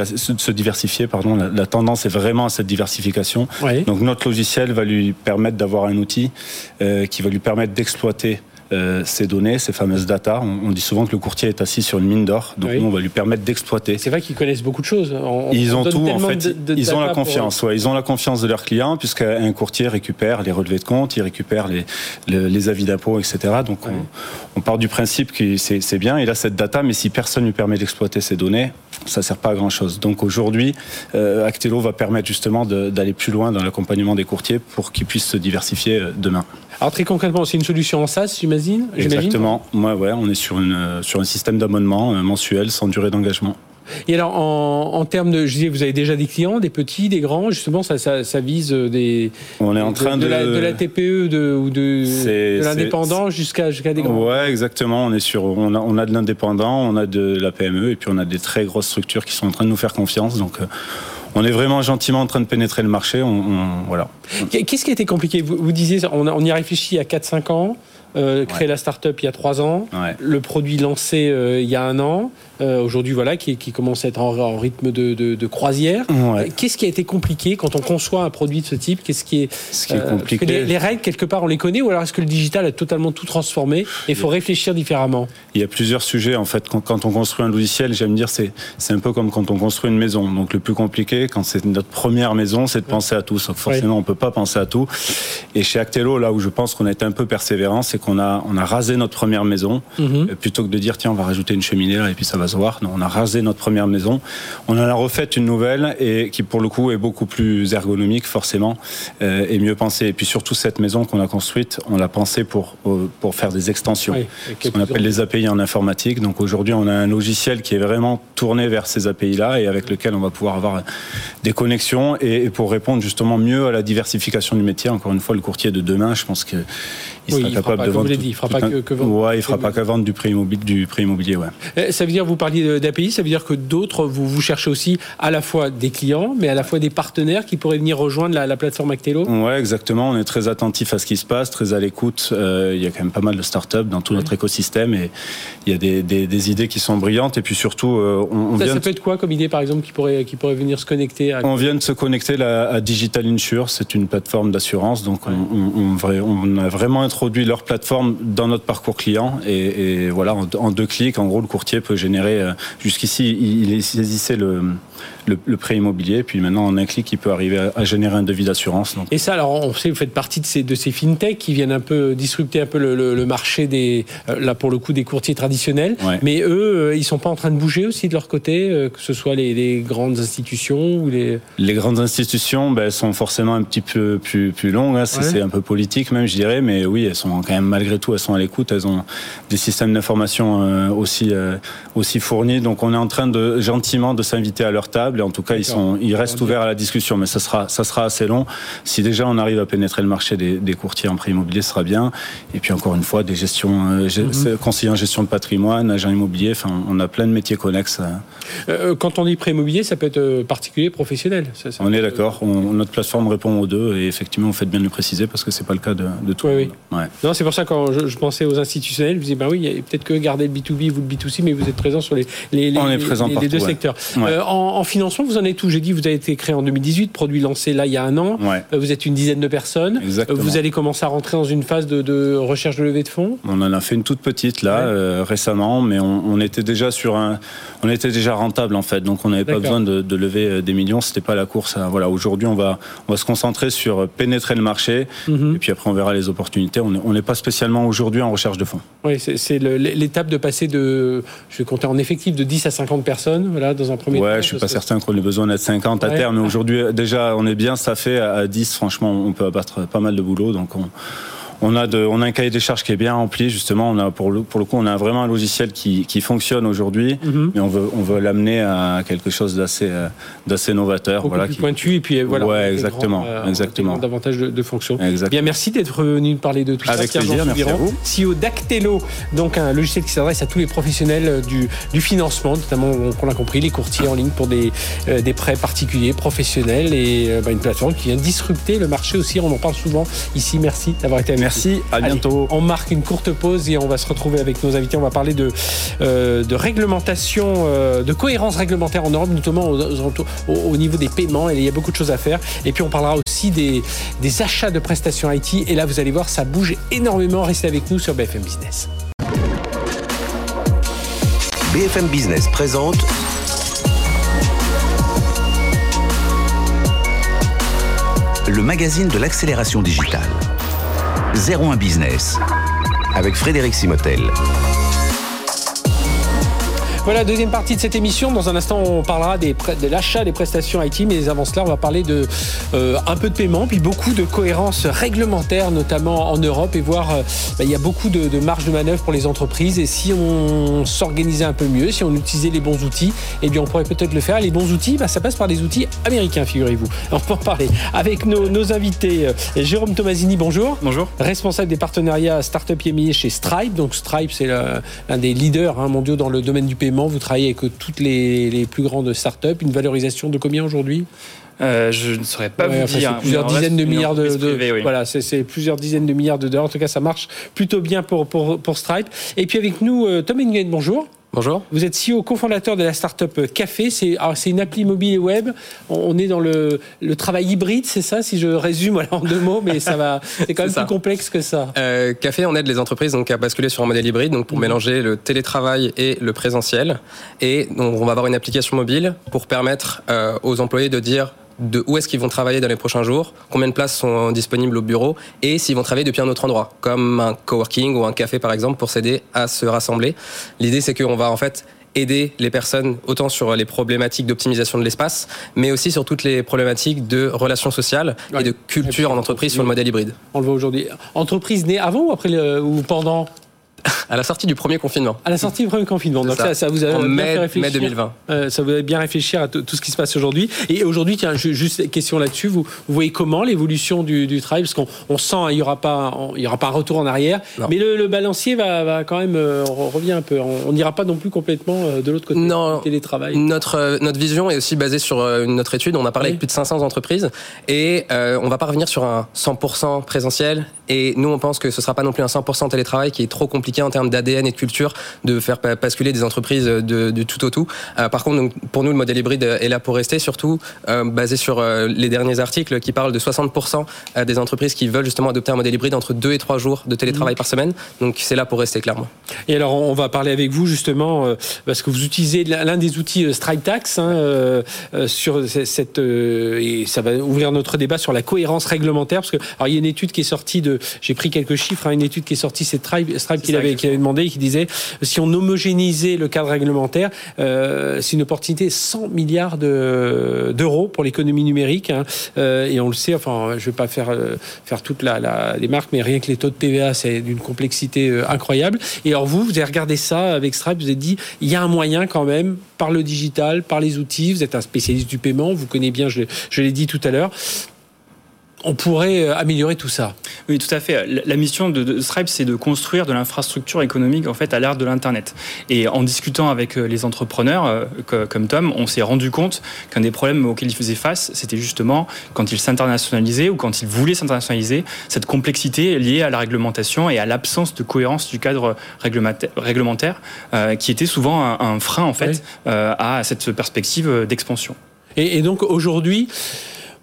se diversifier pardon. La, la, tendance est vraiment à cette diversification. Oui. Donc notre logiciel va lui permettre d'avoir un outil euh, qui va lui permettre d'exploiter euh, ces données, ces fameuses data. On, on, dit souvent que le courtier est assis sur une mine d'or, donc oui. nous on va lui permettre d'exploiter. C'est vrai qu'ils connaissent beaucoup de choses. On, ils ont tout en fait. De, de ils ont la confiance. Pour... Ouais, ils ont la confiance de leurs clients puisqu'un courtier récupère les relevés de compte, il récupère les, les, les avis d'impôts, etc. Donc ouais. on, on, part du principe que c'est bien. Il a cette data, mais si personne lui permet d'exploiter ces données, ça sert pas à grand chose. Donc aujourd'hui, euh, Actelo va permettre justement d'aller plus loin dans l'accompagnement des courtiers pour qu'ils puissent se diversifier euh, demain. Alors très concrètement, c'est une solution en SaaS, j'imagine Exactement. Moi, ouais, on est sur, une, sur un système d'abonnement euh, mensuel sans durée d'engagement. Et alors, en, en, termes de, je disais, vous avez déjà des clients, des petits, des grands, justement, ça, ça, ça vise des. On est en train de. De, la, de la TPE de, ou de, de l'indépendant jusqu'à jusqu'à des grands. Ouais, exactement. On est sur, on a, on a de l'indépendant, on a de la PME, et puis on a des très grosses structures qui sont en train de nous faire confiance. Donc, euh, on est vraiment gentiment en train de pénétrer le marché. On, on, voilà. Qu'est-ce qui a été compliqué? Vous, vous, disiez, on, on y a réfléchi il y a 4-5 ans. Euh, créer ouais. la start-up il y a trois ans, ouais. le produit lancé euh, il y a un an, euh, aujourd'hui voilà, qui, qui, commence à être en, en rythme de, de, de croisière. Ouais. Qu'est-ce qui a été compliqué quand on conçoit un produit de ce type? Qu'est-ce qui est, ce qui est compliqué les, les, règles quelque part on les connaît ou alors est-ce que le digital a totalement tout transformé et il faut réfléchir différemment? Il y a plusieurs sujets en fait. Quand, quand on construit un logiciel, j'aime dire c'est c'est un peu comme quand on construit une maison. Donc le plus compliqué quand c'est notre première maison, c'est de penser à tout. Sauf forcément on peut pas penser à tout. Et chez Actelo, là où je pense qu'on a été un peu persévérant, c'est qu'on a on a rasé notre première maison Mhm. -hmm. plutôt que de dire tiens on va rajouter une cheminée là et puis ça va se voir. Non, on a rasé notre première maison. On en a refait une nouvelle et qui pour le coup est beaucoup plus ergonomique forcément euh, et mieux pensée. Et puis surtout cette maison qu'on a construite, on l'a pensée pour euh, pour faire des extensions, oui, ce qu'on appelle les API en informatique. Donc aujourd'hui on a un logiciel qui est vraiment tourné vers ces API là et avec lequel on va pouvoir avoir des connexions et, et pour répondre justement mieux à la diversification du métier. Encore une fois, le courtier de demain, je pense que il sera oui, capable de comme vous l'avez dit, il fera pas que, que vendre. Ouais, il fera pas que vendre du prix immobilier, du prix immobilier, ouais. Eh, ça veut dire, vous parliez d'API, ça veut dire que d'autres, vous, vous cherchez aussi à la fois des clients, mais à la fois des partenaires qui pourraient venir rejoindre la, plateforme Actelo. Ouais, exactement. On est très attentif à ce qui se passe, très à l'écoute. Euh, il y a quand même pas mal de startups dans tout notre écosystème et il y a des, des, idées qui sont brillantes et puis surtout, euh, on, ça, vient ça peut être quoi comme idée, par exemple, qui pourrait, qui pourrait venir se connecter On vient de se connecter à Digital Insure, c'est une plateforme d'assurance, donc on, on, a vraiment introduit leur plateforme dans notre parcours client et, voilà, en, deux clics, en gros, le courtier peut générer. Euh, jusqu'ici, il saisissait le le, prêt immobilier. Puis maintenant, en un clic, il peut arriver à, générer un devis d'assurance. Et ça, alors, on sait que vous faites partie de ces, de ces fintechs qui viennent un peu disrupter un peu le, marché des, euh, là pour le coup, des courtiers traditionnels. Mais eux, euh, ils sont pas en train de bouger aussi de leur côté, euh, que ce soit les, grandes institutions ou les. Les grandes institutions, ben, sont forcément un petit peu plus, plus longues. Hein. C'est un peu politique même, je dirais. Mais oui, elles sont quand même malgré tout, elles sont à l'écoute. Elles ont des systèmes d'information aussi aussi fournis. Donc, on est en train de gentiment de s'inviter à leur table et en tout cas, ils, sont, ils restent ouverts à la discussion, mais ça sera, ça sera assez long. Si déjà on arrive à pénétrer le marché des, courtiers en prêt immobilier, ce sera bien. Et puis encore une fois, des gestions, euh, mhm. conseillers en gestion de patrimoine, agents immobiliers, enfin, on a plein de métiers connexes. Euh. Euh, quand on dit prêt immobilier, ça peut être particulier, professionnel. on est d'accord. Notre plateforme répond aux deux et effectivement, vous faites bien de le préciser parce que c'est pas le cas de, tout. Oui, oui. Non, c'est pour ça quand je, pensais aux institutionnels, je me disais, ben oui, peut-être que garder le B2B, vous le B2C, mais vous êtes présent sur les, les, les, deux secteurs. en, en financement, vous en êtes où J'ai dit, vous avez été créé en 2018, produit lancé là il y a un an. Euh, vous êtes une dizaine de personnes. Exactement. Vous allez commencer à rentrer dans une phase de, recherche de levée de fonds? On en a fait une toute petite là euh, récemment, mais on, était déjà sur un, on était déjà rentable en fait, donc on n'avait pas besoin de, lever euh, des millions. C'était pas la course. Voilà, aujourd'hui on va, on va se concentrer sur pénétrer le marché mhm. et puis après on verra les opportunités. On n'est pas spécialement aujourd'hui en recherche de fonds. Oui, c'est l'étape de passer de, je vais compter en effectif de 10 à 50 personnes, voilà, dans un premier ouais, temps. Ouais, je suis pas certain qu'on besoin d'être 50 à terme. Mais aujourd'hui, déjà, on est bien ça fait à 10. Franchement, on peut abattre pas mal de boulot. Donc, on, on a, de, on a un cahier des charges qui est bien rempli, justement. On a, pour, le, pour le coup, on a vraiment un logiciel qui, qui fonctionne aujourd'hui, mhm. mais on veut, on veut l'amener à quelque chose d'assez, euh, d'assez novateur. voilà, plus pointu, et puis euh, voilà. Ouais, exactement. Euh, exactement. Davantage de, de fonctions. Bien, merci d'être venu parler de tout Avec ça. Avec plaisir, merci à vous. CEO d'Actelo, donc un logiciel qui s'adresse à tous les professionnels du, du financement, notamment, on l'a compris, les courtiers en ligne pour des, des prêts particuliers, professionnels, et bah, une plateforme qui vient disrupter le marché aussi. On en parle souvent ici. Merci d'avoir été avec nous. Merci, à bientôt. on marque une courte pause et on va se retrouver avec nos invités. On va parler de, euh, de réglementation, euh, de cohérence réglementaire en Europe, notamment au, niveau des paiements. Et il y a beaucoup de choses à faire. Et puis on parlera aussi des, des achats de prestations IT. Et là, vous allez voir, ça bouge énormément. Restez avec nous sur BFM Business. BFM Business présente le magazine de l'accélération digitale. 01 Business avec Frédéric Simotel. Voilà, deuxième partie de cette émission. Dans un instant, on parlera des, de l'achat des prestations IT, mais avant cela, on va parler de euh, un peu de paiement, puis beaucoup de cohérence réglementaire, notamment en Europe, et voir, euh, bah, il y a beaucoup de, de marge de manœuvre pour les entreprises. Et si on s'organisait un peu mieux, si on utilisait les bons outils, eh bien, on pourrait peut-être le faire. Les bons outils, bah, ça passe par des outils américains, figurez-vous. On peut en parler avec nos, nos invités. Euh, Jérôme Tomasini, bonjour. Bonjour. Responsable des partenariats Startup IMI chez Stripe. Donc Stripe, c'est l'un des leaders hein, mondiaux dans le domaine du paiement vous travaillez avec toutes les, plus grandes startups. Une valorisation de combien aujourd'hui? Euh, je ne saurais pas vous dire. Plusieurs dizaines de milliards de, voilà, c'est plusieurs dizaines de milliards de dollars. En tout cas, ça marche plutôt bien pour pour, pour Stripe. Et puis avec nous, euh, Tom England, bonjour. Bonjour. Vous êtes CEO, cofondateur de la startup Café. C'est une appli mobile et web. On est dans le, le travail hybride, c'est ça, si je résume en deux mots, mais ça va. C'est quand même plus complexe que ça. Euh, Café, on aide les entreprises donc à basculer sur un modèle hybride, donc pour mhm. mélanger le télétravail et le présentiel. Et donc on va avoir une application mobile pour permettre euh, aux employés de dire de où est-ce qu'ils vont travailler dans les prochains jours, combien de places sont disponibles au bureau et s'ils vont travailler depuis un autre endroit, comme un coworking ou un café par exemple, pour s'aider à se rassembler. L'idée c'est qu'on va en fait aider les personnes autant sur les problématiques d'optimisation de l'espace, mais aussi sur toutes les problématiques de relations sociales et de culture en entreprise sur le modèle hybride. On le voit aujourd'hui. Entreprise née avant ou après ou pendant À la sortie du premier confinement. À la sortie du premier confinement. Donc ça, ça, vous a en bien mai, fait réfléchir. mai 2020. Euh, ça vous a bien réfléchir à tout ce qui se passe aujourd'hui. Et aujourd'hui, tiens, juste question là-dessus. Vous, vous, voyez comment l'évolution du, du, travail? Parce qu'on on sent il n'y aura pas, il y aura pas un retour en arrière. Non. Mais le, le, balancier va, va quand même euh, revient un peu. On n'ira pas non plus complètement euh, de l'autre côté. Non. Du télétravail. Notre euh, notre vision est aussi basée sur autre étude. On a parlé oui. avec plus de 500 entreprises et on va pas revenir sur un 100% présentiel. Et nous, on pense que ce sera pas non plus un 100% télétravail qui est trop compliqué en termes d'ADN et de culture de faire basculer des entreprises de, du tout au tout. Euh, par contre, donc, pour nous, le modèle hybride est là pour rester, surtout euh, basé sur euh, les derniers articles qui parlent de 60% des entreprises qui veulent justement adopter un modèle hybride entre 2 et 3 jours de télétravail mmh. par semaine. Donc c'est là pour rester clairement. Et alors, on va parler avec vous justement euh, parce que vous utilisez l'un des outils euh, Stripe Tax hein, euh, sur cette et ça va ouvrir notre débat sur la cohérence réglementaire parce que alors il y a une étude qui est sortie de j'ai pris quelques chiffres hein, une étude qui est sortie c'est Stripe, Stripe. qu'il avait, demandé qui disait si on homogénisait le cadre réglementaire euh, c'est une opportunité 100 milliards d'euros pour l'économie numérique hein, euh, et on le sait enfin je vais pas faire faire toute la, la les marques mais rien que les taux de TVA c'est d'une complexité incroyable. Et alors vous vous avez regardé ça avec Stripe vous avez dit il y a un moyen quand même par le digital par les outils vous êtes un spécialiste du paiement vous connaissez bien je, je l'ai dit tout à l'heure on pourrait améliorer tout ça. Oui, tout à fait. La mission de Stripe, c'est de construire de l'infrastructure économique en fait à l'ère de l'internet. Et en discutant avec les entrepreneurs comme Tom, on s'est rendu compte qu'un des problèmes auxquels ils faisaient face, c'était justement quand ils s'internationalisaient ou quand ils voulaient s'internationaliser, cette complexité liée à la réglementation et à l'absence de cohérence du cadre réglementaire, euh, qui était souvent un, un frein en fait oui. euh, à cette perspective d'expansion. Et, et donc aujourd'hui,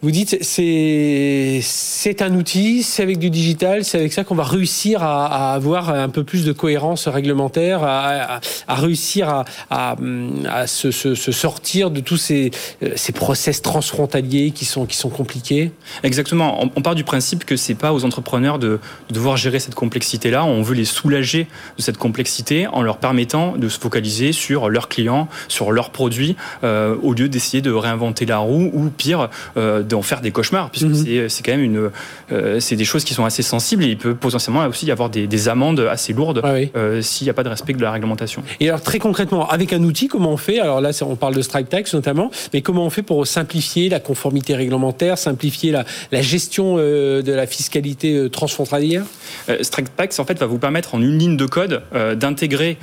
vous dites c'est c'est un outil, c'est avec du digital, c'est avec ça qu'on va réussir à, avoir un peu plus de cohérence réglementaire, à, à, à réussir à, se, sortir de tous ces, ces process transfrontaliers qui sont qui sont compliqués. Exactement. On, part du principe que c'est pas aux entrepreneurs de, de devoir gérer cette complexité là. On veut les soulager de cette complexité en leur permettant de se focaliser sur leurs clients, sur leurs produits, euh, au lieu d'essayer de réinventer la roue ou pire. Euh, d'en faire des cauchemars, puisque mmh. c'est quand même une, euh, c'est des choses qui sont assez sensibles et il peut potentiellement aussi y avoir des, des amendes assez lourdes ah oui. euh, s'il n'y a pas de respect de la réglementation. Et alors très concrètement, avec un outil, comment on fait? Alors là, on parle de Stripe Tax notamment, mais comment on fait pour simplifier la conformité réglementaire, simplifier la, la gestion euh, de la fiscalité transfrontalière? Stripe Tax en fait va vous permettre en une ligne de code d'intégrer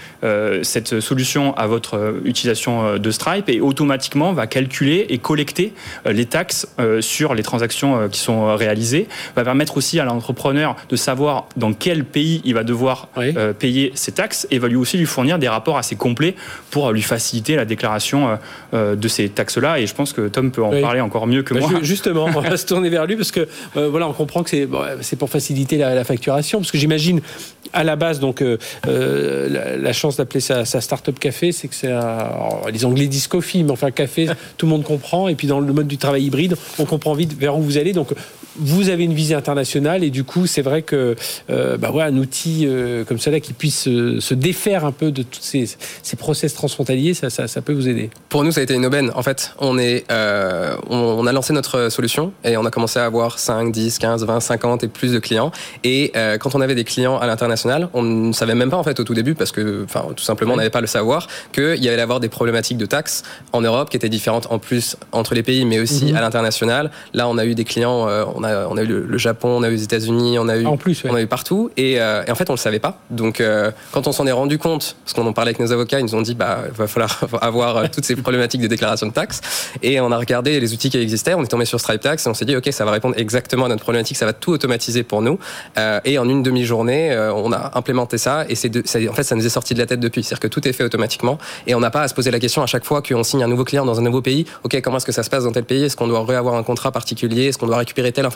cette solution à votre utilisation de Stripe et automatiquement va calculer et collecter les taxes sur les transactions qui sont réalisées, va permettre aussi à l'entrepreneur de savoir dans quel pays il va devoir oui. payer ses taxes et va lui aussi lui fournir des rapports assez complets pour lui faciliter la déclaration de ces taxes-là. Et je pense que Tom peut en oui. parler encore mieux que bah, moi. Justement, on va se tourner vers lui parce que euh, voilà, on comprend que c'est bon, pour faciliter la, la, facturation. Parce que j'imagine à la base, donc euh, la, la, chance d'appeler ça, ça start-up café, c'est que c'est les Anglais disent coffee, mais enfin café, tout le monde comprend. Et puis dans le mode du travail hybride, on comprend vite vers où vous allez. Donc vous avez une visée internationale et du coup, c'est vrai que euh, bah ouais, un outil euh, comme cela qui puisse euh, se défaire un peu de tous ces, ces process transfrontaliers, ça, ça, ça, peut vous aider. Pour nous, ça a été une aubaine. En fait, on, est, euh, on, on, a lancé notre solution et on a commencé à avoir 5, 10, 15, 20, 50 et plus de clients. Et quand on avait des clients à l'international, on ne savait même pas en fait au tout début parce que, enfin, tout simplement, on n'avait pas le savoir qu'il y allait avoir des problématiques de taxes en Europe qui étaient différentes en plus entre les pays, mais aussi mmh. à l'international. Là, on a eu des clients, on a, on a eu le, le, Japon, on a eu les États-Unis, on a eu, en plus, ouais. on a eu partout. Et, euh, et, en fait, on le savait pas. Donc, euh, quand on s'en est rendu compte, parce qu'on en parlait avec nos avocats, ils nous ont dit, bah, va falloir avoir euh, toutes ces problématiques de déclaration de taxes. Et on a regardé les outils qui existaient. On est tombé sur Stripe Tax et on s'est dit, ok, ça va répondre exactement à notre problématique, ça va tout automatiser pour nous. Euh, et en une demi-journée, on a implémenté ça. Et c'est, en fait, ça nous est sorti de la tête depuis. C'est-à-dire que tout est fait automatiquement et on n'a pas à se poser la question à chaque fois qu'on signe un nouveau client dans un nouveau pays. Ok, comment est-ce que ça se passe dans tel pays? Est-ce qu'on doit réavoir un contrat particulier? Est-ce qu'on doit récupérer telle information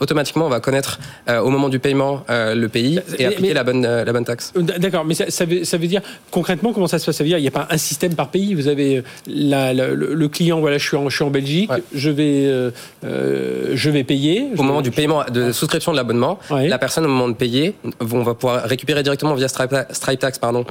Automatiquement, on va connaître euh, au moment du paiement euh, le pays et appliquer mais, la, bonne, euh, la bonne taxe. D'accord, mais ça, ça, veut, ça, veut, dire concrètement comment ça se passe? Ça veut dire il n'y a pas un système par pays? Vous avez la, la, le, le, client, voilà, je suis en, je suis en Belgique, ouais. je, vais, euh, je vais payer. Au moment du paiement, de souscription de l'abonnement, ouais. la personne au moment de payer, on va pouvoir récupérer directement via Stripe, Stripe Tax pardon,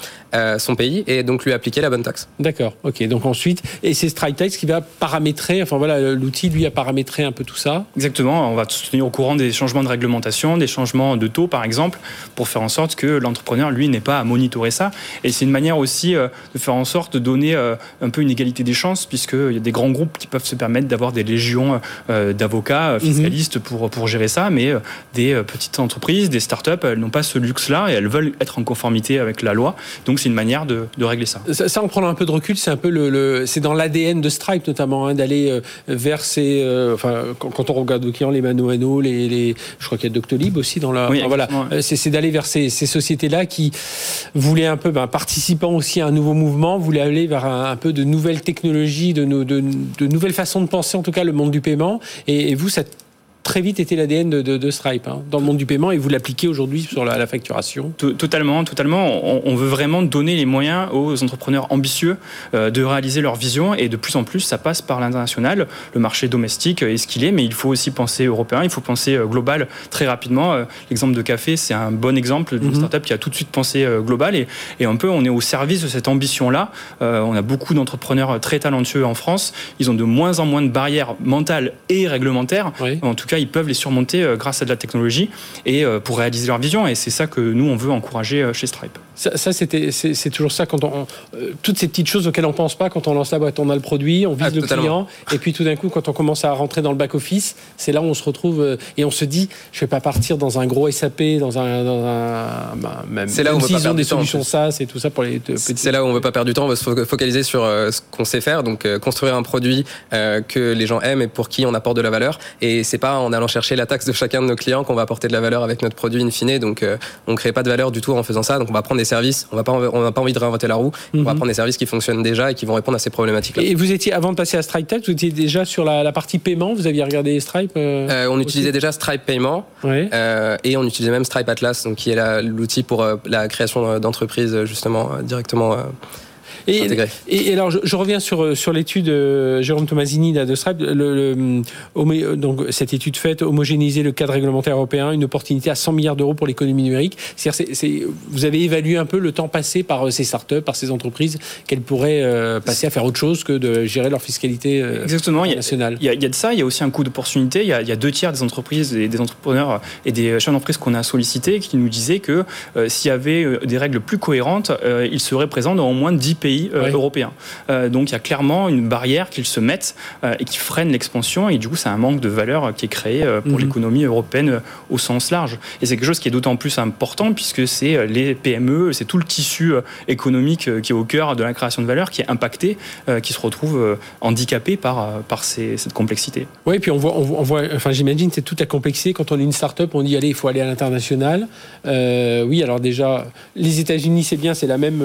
son pays et donc lui appliquer la bonne taxe. D'accord, ok. Donc ensuite, et c'est Stripe Tax qui va paramétrer, enfin voilà, l'outil lui a paramétrer un peu tout ça? Exactement, on va se tenir au courant des changements de réglementation, des changements de taux par exemple, pour faire en sorte que l'entrepreneur, lui, n'ait pas à monitorer ça. Et c'est une manière aussi de faire en sorte de donner un peu une égalité des chances, puisqu'il y a des grands groupes qui peuvent se permettre d'avoir des légions d'avocats, mhm. fiscalistes pour, pour gérer ça, mais des petites entreprises, des startups, elles n'ont pas ce luxe-là et elles veulent être en conformité avec la loi. Donc c'est une manière de, régler ça. ça. en prenant un peu de recul, c'est un peu le, c'est dans l'ADN de Stripe notamment hein, d'aller euh, vers ces, euh, enfin quand, on regarde nos clients, les Mano les, les, je crois qu'il y a Doctolib aussi dans la, voilà, euh, c'est d'aller vers ces, sociétés-là qui voulaient un peu, ben, participant aussi à un nouveau mouvement, voulaient aller vers un, peu de nouvelles technologies, de, de, de, nouvelles façons de penser en tout cas le monde du paiement. Et, et vous, cette très vite été l'ADN de, Stripe hein, dans le monde du paiement et vous l'appliquez aujourd'hui sur la, facturation Totalement, totalement. On, veut vraiment donner les moyens aux entrepreneurs ambitieux euh, de réaliser leur vision et de plus en plus, ça passe par l'international. Le marché domestique est ce qu'il est, mais il faut aussi penser européen, il faut penser euh, global très rapidement. Euh, l'exemple de café, c'est un bon exemple d'une mhm. startup qui a tout de suite pensé global et, et un peu on est au service de cette ambition-là. on a beaucoup d'entrepreneurs très talentueux en France. Ils ont de moins en moins de barrières mentales et réglementaires. En tout cas, ils peuvent les surmonter euh, grâce à de la technologie et euh, pour réaliser leur vision. Et c'est ça que nous, on veut encourager euh, chez Stripe. Ça, c'était, c'est, toujours ça quand on, toutes ces petites choses auxquelles on pense pas quand on lance la boîte, on a le produit, on vise ah, le client, et puis tout d'un coup, quand on commence à rentrer dans le back office, c'est là où on se retrouve et on se dit, je vais pas partir dans un gros SAP, dans un, dans un bah, même, c'est là où on veut pas des solutions et tout ça pour les. C'est là où on veut pas perdre du temps, on veut se focaliser sur ce qu'on sait faire, donc construire un produit que les gens aiment et pour qui on apporte de la valeur. Et c'est pas en allant chercher la taxe de chacun de nos clients qu'on va apporter de la valeur avec notre produit in fine. Donc, euh, on crée pas de valeur du tout en faisant ça. Donc, on va prendre des services. On va pas, on n'a pas envie de réinventer la roue. On va mhm. prendre des services qui fonctionnent déjà et qui vont répondre à ces problématiques-là. Et vous étiez, avant de passer à Stripe Tech, vous étiez déjà sur la, partie paiement. Vous aviez regardé Stripe euh, euh, On utilisait déjà Stripe Paiement. et on utilisait même Stripe Atlas, donc qui est l'outil pour la création d'entreprises justement directement et, alors, je, reviens sur, euh, sur l'étude euh, Jérôme Tomasini de Stripe, le, euh, donc, cette étude faite, homogénéiser le cadre réglementaire européen, une opportunité à 100 milliards d'euros pour l'économie numérique. C'est-à-dire, c'est, vous avez évalué un peu le temps passé par ces startups, par ces entreprises, qu'elles pourraient passer à faire autre chose que de gérer leur fiscalité Exactement. nationale. Il y, a, il y a de ça, il y a aussi un coût d'opportunité. Il, il, y a deux tiers des entreprises et des entrepreneurs et des chefs d'entreprise qu'on a sollicités qui nous disaient que s'il y avait des règles plus cohérentes, ils seraient présents dans au moins 10 pays euh, européens. Euh, donc il y a clairement une barrière qu'ils se mettent euh, et qui freine l'expansion et du coup c'est un manque de valeur qui est créé pour mhm. l'économie européenne au sens large. Et c'est quelque chose qui est d'autant plus important puisque c'est les PME, c'est tout le tissu économique qui est au cœur de la création de valeur qui est impacté, qui se retrouve handicapé par, par cette complexité. Oui, puis on voit, on voit enfin j'imagine c'est toute la complexité quand on est une start-up, on dit allez il faut aller à l'international. oui, alors déjà les États-Unis c'est bien, c'est la même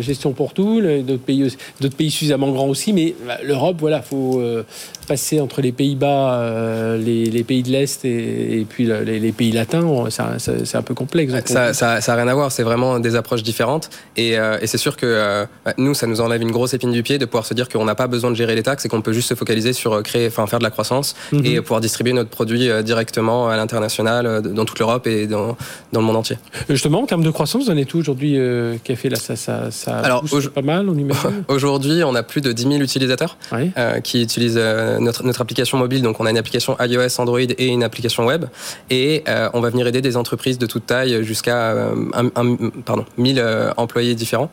gestion pour tout d'autres pays, d'autres pays suffisamment grands aussi, mais bah, l'Europe, voilà, faut euh, passer entre les Pays-Bas, euh, les, pays de l'Est et, puis les, pays latins, c'est un peu complexe. Ça n'a rien à voir, c'est vraiment des approches différentes. Et, euh, c'est sûr que nous, ça nous enlève une grosse épine du pied de pouvoir se dire qu'on n'a pas besoin de gérer les taxes et qu'on peut juste se focaliser sur créer, enfin, faire de la croissance mhm. et pouvoir distribuer notre produit directement à l'international, dans toute l'Europe et dans, dans, le monde entier. Justement, en termes de croissance, vous en êtes où aujourd'hui, Café là, ça, ça, ça Alors, pas mal au Aujourd'hui, on a plus de 10 000 utilisateurs euh, qui utilisent euh, notre, notre, application mobile. Donc, on a une application iOS, Android et une application web. Et euh, on va venir aider des entreprises de toute taille jusqu'à un, pardon, 1000 employés différents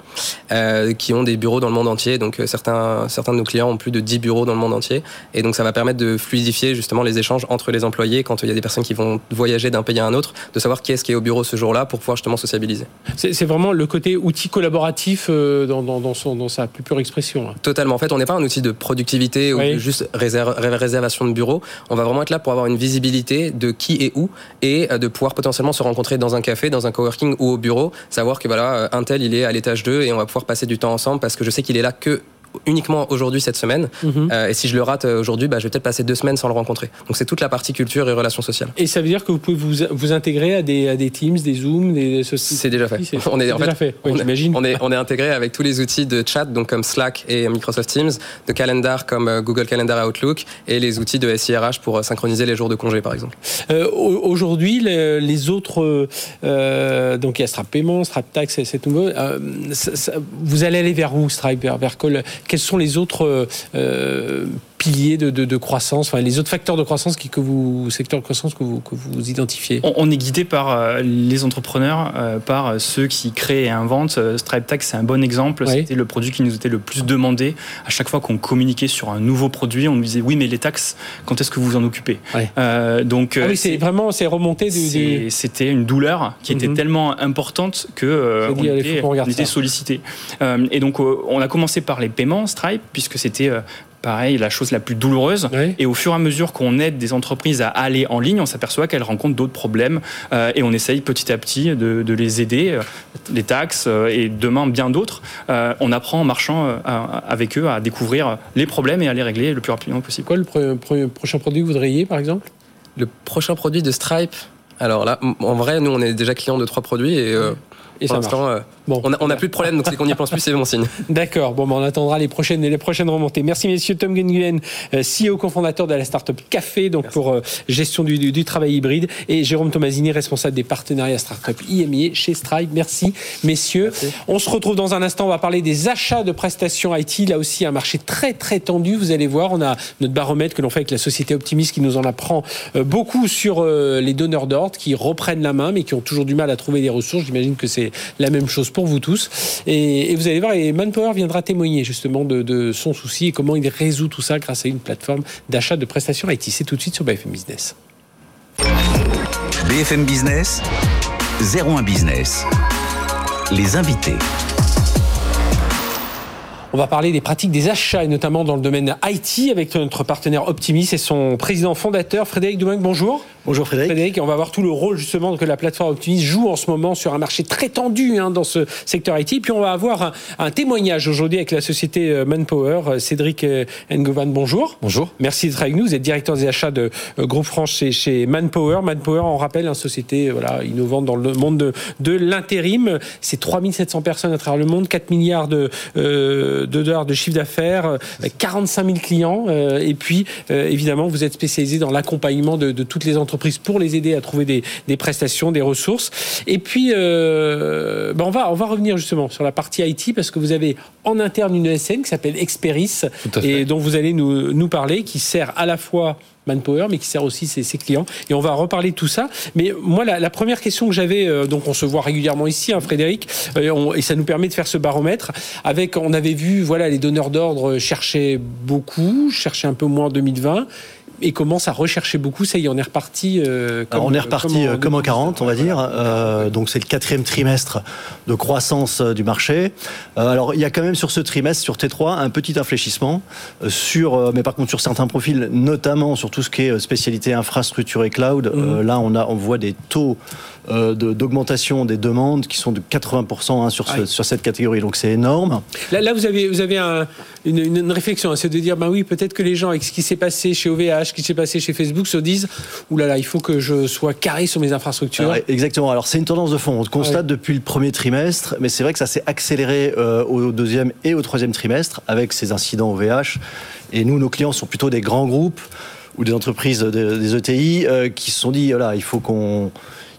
qui ont des bureaux dans le monde entier. Donc, certains, certains de nos clients ont plus de 10 bureaux dans le monde entier. Et donc, ça va permettre de fluidifier justement les échanges entre les employés quand il y a des personnes qui vont voyager d'un pays à un autre, de savoir qui est-ce qui est au bureau ce jour-là pour pouvoir justement sociabiliser. C'est vraiment le côté outil collaboratif dans, dans, dans son dans sa plus pure expression. Hein. Totalement. En fait, on n'est pas un outil de productivité ou juste réservation de bureau. On va vraiment être là pour avoir une visibilité de qui est où et euh, de pouvoir potentiellement se rencontrer dans un café, dans un coworking ou au bureau, savoir que voilà, euh, un tel il est à l'étage 2 et on va pouvoir passer du temps ensemble parce que je sais qu'il est là que uniquement aujourd'hui cette semaine. Mhm. Euh, et si je le rate euh, aujourd'hui, bah, je vais peut-être passer deux semaines sans le rencontrer. Donc c'est toute la partie culture et relations sociales. Et ça veut dire que vous pouvez vous, vous intégrer à des, à des Teams, des Zooms, des C'est déjà fait. on est, en déjà fait. Oui. On est, on est intégré avec tous les outils de chat, donc comme Slack et Microsoft Teams, de calendar comme euh, Google Calendar et Outlook, et les outils de SIRH pour synchroniser les jours de congé, par exemple. aujourd'hui, les, autres, donc il y a Stripe Paiement, Stripe Tax, c'est nouveau. vous allez aller vers où, Stripe? Vers, vers quels sont les autres euh, piliers de, croissance, enfin les autres facteurs de croissance qui, que vous, secteurs de croissance que vous, que vous identifiez on, est guidé par les entrepreneurs, par ceux qui créent et inventent. Stripe Tax, c'est un bon exemple. C'était le produit qui nous était le plus demandé. À chaque fois qu'on communiquait sur un nouveau produit, on nous disait oui, mais les taxes, quand est-ce que vous en occupez? Donc, ah oui, c'est vraiment c'est remonté. C'était une douleur qui était mhm. tellement importante que on, était, sollicité. et donc, on a commencé par les paiements Stripe, puisque c'était pareil, la chose la plus douloureuse. Et au fur et à mesure qu'on aide des entreprises à aller en ligne, on s'aperçoit qu'elles rencontrent d'autres problèmes euh, et on essaye petit à petit de, les aider, euh, les taxes euh, et demain bien d'autres. on apprend en marchant avec eux à découvrir les problèmes et à les régler le plus rapidement possible. Quoi le prochain produit que vous voudriez, par exemple? Le prochain produit de Stripe? Alors là, en vrai, nous, on est déjà client de trois produits et et Pour l'instant, euh, bon, on n'a plus de problème, donc c'est qu'on n'y pense plus, c'est bon signe. D'accord, bon, ben, on attendra les prochaines, les prochaines remontées. Merci messieurs, Tom Nguyen, euh, CEO cofondateur de la startup Café, donc pour euh, gestion du, du, travail hybride, et Jérôme Tomasini, responsable des partenariats startup IMI chez Stripe. Merci messieurs. On se retrouve dans un instant, on va parler des achats de prestations IT, là aussi un marché très très tendu, vous allez voir, on a notre baromètre que l'on fait avec la société Optimist qui nous en apprend beaucoup sur les donneurs d'ordre qui reprennent la main mais qui ont toujours du mal à trouver des ressources. J'imagine que c'est la même chose pour vous tous. Et, vous allez voir, et Manpower viendra témoigner justement de, son souci et comment il résout tout ça grâce à une plateforme d'achat de prestations IT. C'est tout de suite sur BFM Business. BFM Business, 01 Business. Les invités. On va parler des pratiques des achats et notamment dans le domaine IT avec notre partenaire Optimis et son président fondateur Frédéric Doumenc. Bonjour. Bonjour Frédéric. Frédéric, on va voir tout le rôle justement que la plateforme Optimis joue en ce moment sur un marché très tendu hein, dans ce secteur IT. Puis on va avoir un, témoignage aujourd'hui avec la société euh, Manpower. Cédric euh, Ngovan, bonjour. Bonjour. Merci d'être avec nous. Vous êtes directeur des achats de euh, Groupe France chez, Manpower. Manpower, on rappelle, une société voilà, innovante dans le monde de, de l'intérim. C'est 3700 personnes à travers le monde, 4 milliards de, de dollars de chiffre d'affaires, 45 000 clients. et puis, évidemment, vous êtes spécialisé dans l'accompagnement de, de toutes les entreprises pour les aider à trouver des, prestations, des ressources. Et puis, euh, ben on, va, on va revenir justement sur la partie IT parce que vous avez en interne une ESN qui s'appelle Experis et dont vous allez nous, nous parler, qui sert à la fois Manpower, mais qui sert aussi ses, clients. Et on va reparler de tout ça. Mais moi, la, première question que j'avais, euh, donc on se voit régulièrement ici, hein, Frédéric, euh, et ça nous permet de faire ce baromètre. Avec, on avait vu, voilà, les donneurs d'ordre cherchaient beaucoup, cherchaient un peu moins en 2020 et commence à rechercher beaucoup. Ça y est, on est reparti. Euh, comme, on est reparti euh, comme, en, 40, on va dire. Euh, donc c'est le quatrième trimestre de croissance du marché. alors il y a quand même sur ce trimestre, sur T3, un petit infléchissement. sur, mais par contre sur certains profils, notamment sur tout ce qui est spécialité infrastructure et cloud, mhm. là on, a, on voit des taux euh, d'augmentation des demandes qui sont de 80% hein, sur, sur cette catégorie. Donc c'est énorme. Là, là, vous avez, vous avez une, une, réflexion, hein, c'est de dire, ben oui, peut-être que les gens, avec ce qui s'est passé chez OVH, qui s'est passé chez Facebook, se disent, oulala, là là, il faut que je sois carré sur mes infrastructures. exactement. Alors c'est une tendance de fond. On constate depuis le premier trimestre, mais c'est vrai que ça s'est accéléré euh, au deuxième et au troisième trimestre avec ces incidents OVH. Et nous, nos clients sont plutôt des grands groupes ou des entreprises, des, ETI, euh, qui se sont dit, voilà, il faut qu'on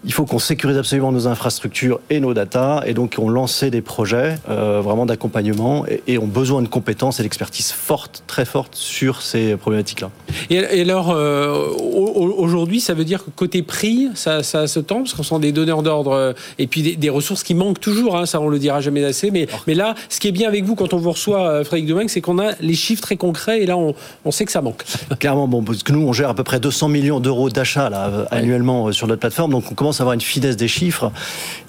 il faut qu'on sécurise absolument nos infrastructures et nos data, et donc on lancé des projets euh, vraiment d'accompagnement et, ont besoin de compétences et d'expertise forte, très forte sur ces problématiques-là. Et, alors, euh, aujourd'hui, ça veut dire que côté prix, ça, se tend, parce qu'on sent des donneurs d'ordre euh, et puis des, ressources qui manquent toujours, hein, ça on le dira jamais assez, mais, mais là, ce qui est bien avec vous quand on vous reçoit, Frédéric Domingue, c'est qu'on a les chiffres très concrets et là, on, sait que ça manque. Clairement, bon, parce que nous, on gère à peu près 200 millions d'euros d'achat annuellement sur notre plateforme, donc on commence avoir une finesse des chiffres,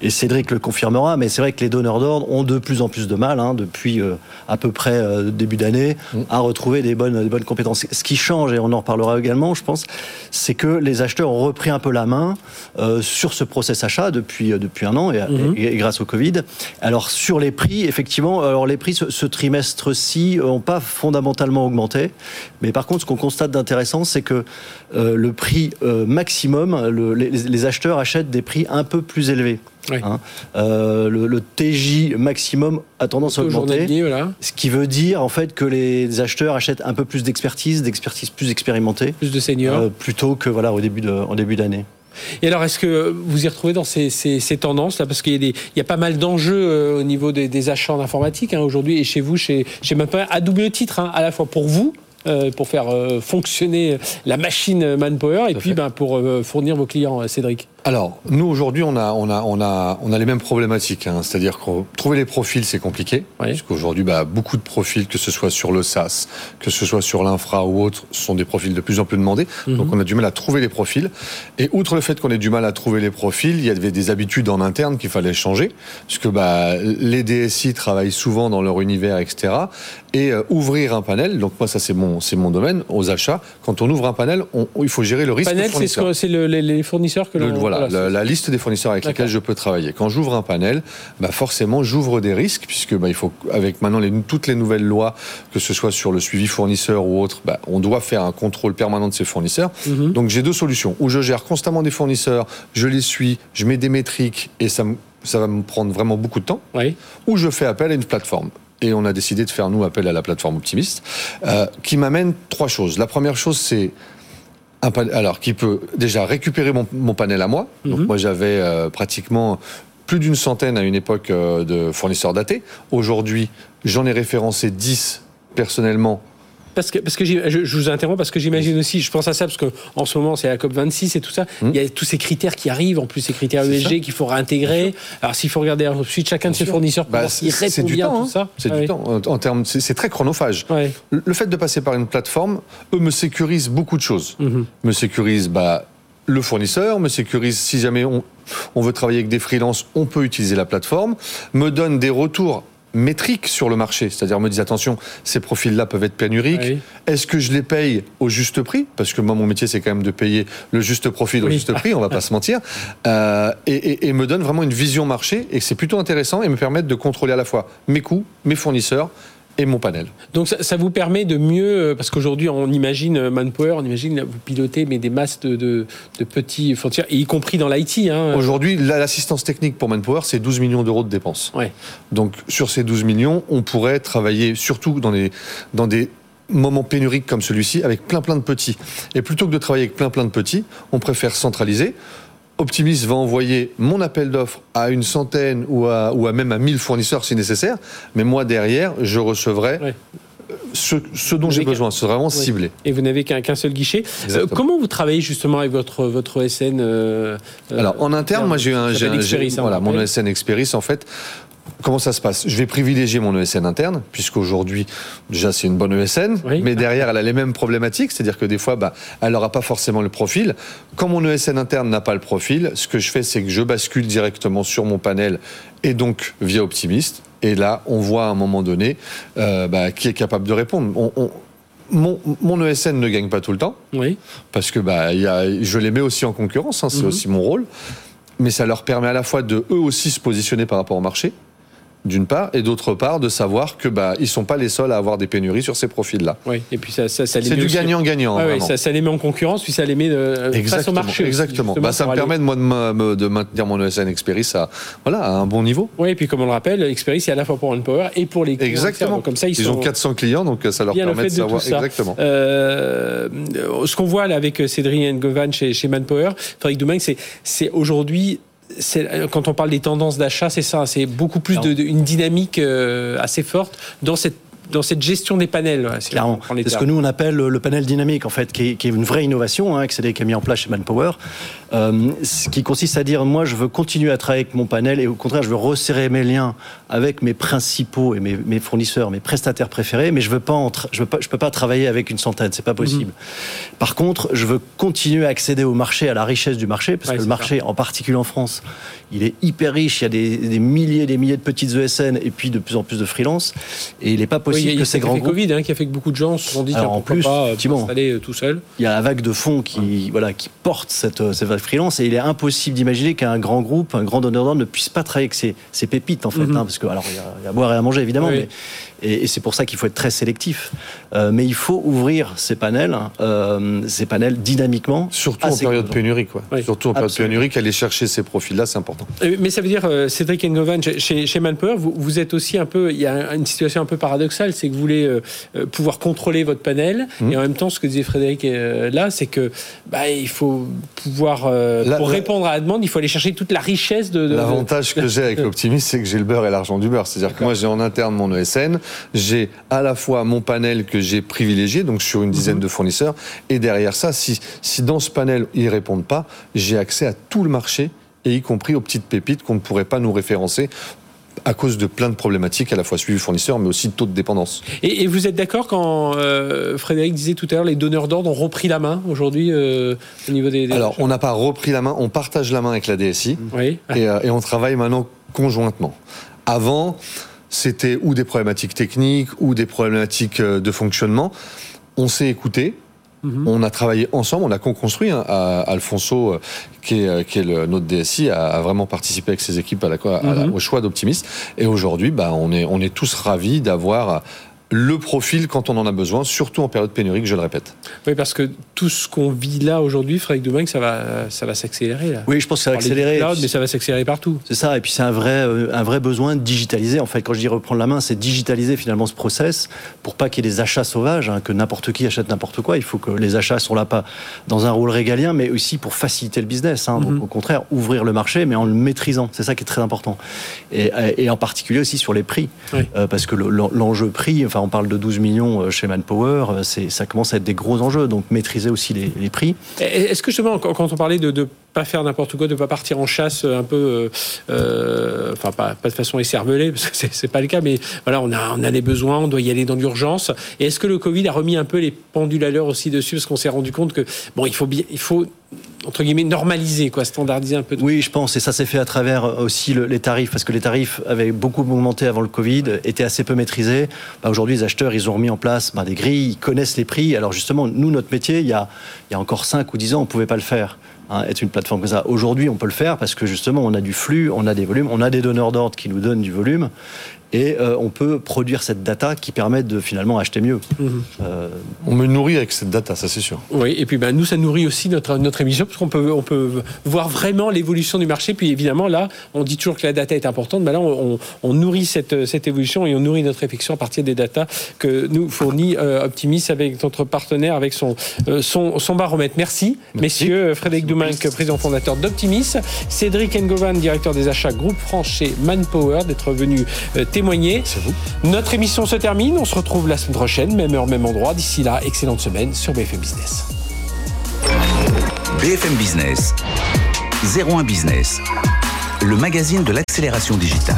et Cédric le confirmera, mais c'est vrai que les donneurs d'ordre ont de plus en plus de mal, hein, depuis euh, à peu près euh, début d'année, mm. à retrouver des bonnes, des bonnes compétences. Ce qui change, et on en reparlera également, je pense, c'est que les acheteurs ont repris un peu la main euh, sur ce process achat depuis, depuis un an, mm-hmm. et, grâce au Covid. Alors sur les prix, effectivement, alors les prix ce, trimestre-ci n'ont pas fondamentalement augmenté, mais par contre, ce qu'on constate d'intéressant, c'est que le prix maximum, les, les acheteurs achètent des prix un peu plus élevés. Hein. Euh, le, TJ maximum a tendance à augmenter, ce qui veut dire en fait que les acheteurs achètent un peu plus d'expertise, d'expertise plus expérimentée, plus de seniors, euh, plutôt que voilà au début de, en début d'année. Et alors, est-ce que vous y retrouvez dans ces, tendances là Parce qu'il y, y, a pas mal d'enjeux euh, au niveau des, achats en informatique hein, aujourd'hui et chez vous, chez, chez à double titre, hein, à la fois pour vous pour faire fonctionner la machine Manpower et puis ben, pour fournir vos clients, Cédric alors, nous aujourd'hui, on a, on a, on a, on a les mêmes problématiques. Hein. C'est-à-dire que trouver les profils, c'est compliqué, oui. puisqu'aujourd'hui, bah, beaucoup de profils, que ce soit sur le SaaS, que ce soit sur l'infra ou autre, sont des profils de plus en plus demandés. Mhm. Donc, on a du mal à trouver les profils. Et outre le fait qu'on ait du mal à trouver les profils, il y avait des habitudes en interne qu'il fallait changer, puisque bah, les DSI travaillent souvent dans leur univers, etc. Et euh, ouvrir un panel, donc moi, ça c'est mon, c'est mon domaine, aux achats. Quand on ouvre un panel, on, il faut gérer le risque. Panel, c'est, c'est les fournisseurs que l'on la, liste des fournisseurs avec lesquels je peux travailler. Quand j'ouvre un panel, bah forcément, j'ouvre des risques, puisque bah, il faut, avec maintenant les, toutes les nouvelles lois, que ce soit sur le suivi fournisseur ou autre, bah, on doit faire un contrôle permanent de ces fournisseurs. Mhm. Donc j'ai deux solutions. Où je gère constamment des fournisseurs, je les suis, je mets des métriques et ça, ça va me prendre vraiment beaucoup de temps. Oui. Ou je fais appel à une plateforme et on a décidé de faire nous appel à la plateforme Optimiste, euh, qui m'amène trois choses. La première chose, c'est alors qui peut déjà récupérer mon, panel à moi. Donc mhm. moi j'avais euh, pratiquement plus d'une centaine à une époque euh, de fournisseurs datés. Aujourd'hui, j'en ai référencé 10 personnellement parce que, parce que je, je, vous interromps parce que j'imagine aussi, je pense à ça parce qu'en ce moment c'est la COP 26 et tout ça, hmm. il y a tous ces critères qui arrivent, en plus ces critères ESG qu'il faut réintégrer. Alors s'il faut regarder ensuite chacun de ces fournisseurs, bah, c'est du temps, tout ça. C'est du temps. En, termes, c'est très chronophage. Le fait de passer par une plateforme, eux me sécurisent beaucoup de choses. Mhm. Me sécurisent bah, le fournisseur, me sécurise si jamais on, on veut travailler avec des freelances, on peut utiliser la plateforme, me donne des retours métriques sur le marché, c'est-à-dire me disent attention, ces profils-là peuvent être pénuriques. Est-ce que je les paye au juste prix? Parce que moi, mon métier, c'est quand même de payer le juste profil au juste prix, on va pas se mentir. Euh, et, et, me donne vraiment une vision marché. Et c'est plutôt intéressant et me permettre de contrôler à la fois mes coûts, mes fournisseurs et mon panel. Donc ça, vous permet de mieux, euh, parce qu'aujourd'hui on imagine euh, Manpower, on imagine vous pilotez mais des masses de, de, petits fournisseurs, y compris dans l'IT. Hein. Aujourd'hui, l'assistance technique pour Manpower, c'est 12 millions d'euros de dépenses. Ouais. Donc sur ces 12 millions, on pourrait travailler surtout dans, les, dans des moments pénuriques comme celui-ci avec plein plein de petits. Et plutôt que de travailler avec plein plein de petits, on préfère centraliser. Optimis va envoyer mon appel d'offres à une centaine ou à, ou à même à 1000 fournisseurs si nécessaire, mais moi derrière, je recevrai ce, dont j'ai besoin, c'est vraiment ciblé. Et vous n'avez qu'un seul guichet. Euh, comment vous travaillez justement avec votre, votre SN euh, Alors en interne, moi j'ai un, j'ai, hein, voilà, mon SN Experis en fait. Comment ça se passe? Je vais privilégier mon ESN interne, puisqu'aujourd'hui, déjà, c'est une bonne ESN, mais derrière, elle a les mêmes problématiques, c'est-à-dire que des fois, bah, elle n'aura pas forcément le profil. Quand mon ESN interne n'a pas le profil, ce que je fais, c'est que je bascule directement sur mon panel et donc via Optimist. Et là, on voit à un moment donné euh, bah, qui est capable de répondre. mon, mon, ESN ne gagne pas tout le temps, oui. parce que bah, y a, je les mets aussi en concurrence, hein, c'est mhm. aussi mon rôle, mais ça leur permet à la fois de eux aussi se positionner par rapport au marché, d'une part, et d'autre part de savoir que bah ils sont pas les seuls à avoir des pénuries sur ces profils-là. Oui, et puis ça, ça, ça C'est du gagnant-gagnant. oui, ça, ça, les met en concurrence, puis ça les met de, face au marché. Exactement. Bah, ça me permet de, moi, de, de, maintenir mon ESN Experis à, voilà, à un bon niveau. Oui, et puis comme on le rappelle, Experis, c'est à la fois pour Power et pour les clients. Exactement. comme ça, ils, ils ont 400 clients, donc ça leur permet de, savoir. Exactement. Euh, ce qu'on voit là avec Cédric Govan chez, chez Manpower, Frédéric Domingue, c'est aujourd'hui quand on parle des tendances d'achat, c'est ça, c'est beaucoup plus de, une dynamique euh, assez forte dans cette dans cette gestion des panels. c'est ce que nous on appelle le panel dynamique en fait, qui est, une vraie innovation, hein, que c'est qui a mis en place chez Manpower, euh, ce qui consiste à dire moi je veux continuer à travailler avec mon panel et au contraire je veux resserrer mes liens avec mes principaux et mes, fournisseurs, mes prestataires préférés, mais je veux pas je veux pas, je peux pas travailler avec une centaine, c'est pas possible. Mhm. Par contre, je veux continuer à accéder au marché, à la richesse du marché, parce que le marché, en particulier en France, il est hyper riche. Il y a des, des, milliers, des milliers de petites ESN et puis de plus en plus de freelance. Et il n'est pas possible oui, que ces grands groupes. Covid hein, qui a fait que beaucoup de gens se sont dit en plus, pas aller euh, tout seul. Il y a la vague de fonds qui, voilà, qui porte cette, euh, cette vague freelance et il est impossible d'imaginer qu'un grand groupe, un grand donneur d'ordre ne puisse pas travailler avec ses, ses pépites en fait, mhm. hein, parce que alors il y, a, il y, a, à boire et à manger évidemment, mais et, c'est pour ça qu'il faut être très sélectif. Euh, mais il faut ouvrir ces panels, euh, ces panels dynamiquement. Surtout en période pénurique, quoi. Surtout en période pénurique, aller chercher ces profils-là, c'est important. Mais ça veut dire, euh, Cédric Engovan, chez, chez Manpower, vous, vous, êtes aussi un peu, il y a une situation un peu paradoxale paradoxal, c'est que vous voulez euh, pouvoir contrôler votre panel, mmh. et en même temps, ce que disait Frédéric là, c'est que bah, il faut pouvoir, pour répondre à la demande, il faut aller chercher toute la richesse de. L'avantage que j'ai avec l'Optimist, c'est que j'ai le beurre et l'argent du beurre. C'est-à-dire que moi, j'ai en interne mon ESN, j'ai à la fois mon panel que j'ai privilégié, donc sur une dizaine mmh. de fournisseurs, et derrière ça, si, si dans ce panel ils répondent pas, j'ai accès à tout le marché et y compris aux petites pépites qu'on ne pourrait pas nous référencer à cause de plein de problématiques, à la fois suivi fournisseur, mais aussi de taux de dépendance. Et, vous êtes d'accord quand euh, Frédéric disait tout à l'heure, les donneurs d'ordre ont repris la main aujourd'hui euh, au niveau des... Alors, on n'a pas repris la main, on partage la main avec la DSI, oui. et, euh, et on travaille maintenant conjointement. Avant, c'était ou des problématiques techniques ou des problématiques de fonctionnement. On s'est écouté, Mhm. On a travaillé ensemble, on a co-construit. Hein, Alfonso, euh, qui est, euh, qui est le, notre DSI, a, vraiment participé avec ses équipes à la, mhm. au choix d'Optimist. Et aujourd'hui, bah, on, est, on est tous ravis d'avoir le profil quand on en a besoin, surtout en période pénurique, je le répète. Oui, parce que tout ce qu'on vit là aujourd'hui, Frédéric Domingue, ça va, ça va s'accélérer. Oui, je pense que ça va accélérer. mais ça va s'accélérer partout. C'est ça, et puis c'est un vrai, euh, un vrai besoin de digitaliser. En fait, quand je dis reprendre la main, c'est digitaliser finalement ce process pour pas qu'il y ait des achats sauvages, hein, que n'importe qui achète n'importe quoi. Il faut que les achats sont là pas dans un rôle régalien, mais aussi pour faciliter le business. Hein. Donc, mhm. au contraire, ouvrir le marché, mais en le maîtrisant. C'est ça qui est très important. Et, et, en particulier aussi sur les prix, euh, parce que l'enjeu prix, on parle de 12 millions euh, chez Manpower, euh, ça commence à être des gros enjeux, donc maîtriser aussi les, prix. Est-ce que justement, quand on parlait de ne pas faire n'importe quoi, de pas partir en chasse un peu, euh, enfin pas, de façon écervelée, parce que c'est pas le cas, mais voilà, on a, on a les besoins, on doit y aller dans l'urgence. Et est-ce que le Covid a remis un peu les pendules à l'heure aussi dessus, parce qu'on s'est rendu compte que, bon, il faut, bien, il faut entre guillemets normaliser, quoi, standardiser un peu. Oui, je pense, et ça s'est fait à travers aussi les tarifs, parce que les tarifs avaient beaucoup augmenté avant le Covid, étaient assez peu maîtrisés. Bah, aujourd'hui, les acheteurs, ils ont remis en place bah, des grilles, ils connaissent les prix. Alors justement, nous, notre métier, il y a, il y a encore 5 ou 10 ans, on ne pouvait pas le faire. Hein, être une plateforme comme ça. Aujourd'hui, on peut le faire parce que justement, on a du flux, on a des volumes, on a des donneurs d'ordre qui nous donnent du volume et euh, on peut produire cette data qui permet de finalement acheter mieux. Mhm. Euh, on me nourrit avec cette data, ça c'est sûr. Oui, et puis ben, nous, ça nourrit aussi notre, notre émission, parce qu'on peut, on peut voir vraiment l'évolution du marché. Puis évidemment, là, on dit toujours que la data est importante, mais là, on, on, nourrit cette, cette, évolution et on nourrit notre réflexion à partir des data que nous fournit euh, Optimis avec notre partenaire, avec son, son, son, baromètre. Merci, messieurs. Frédéric Douminc, président fondateur d'Optimis. Cédric Engovan, directeur des achats groupe France chez Manpower, d'être venu témoigner c'est vous. Notre émission se termine. On se retrouve la semaine prochaine, même heure, même endroit. D'ici là, excellente semaine sur BFM Business. BFM Business, 01 Business, le magazine de l'accélération digitale.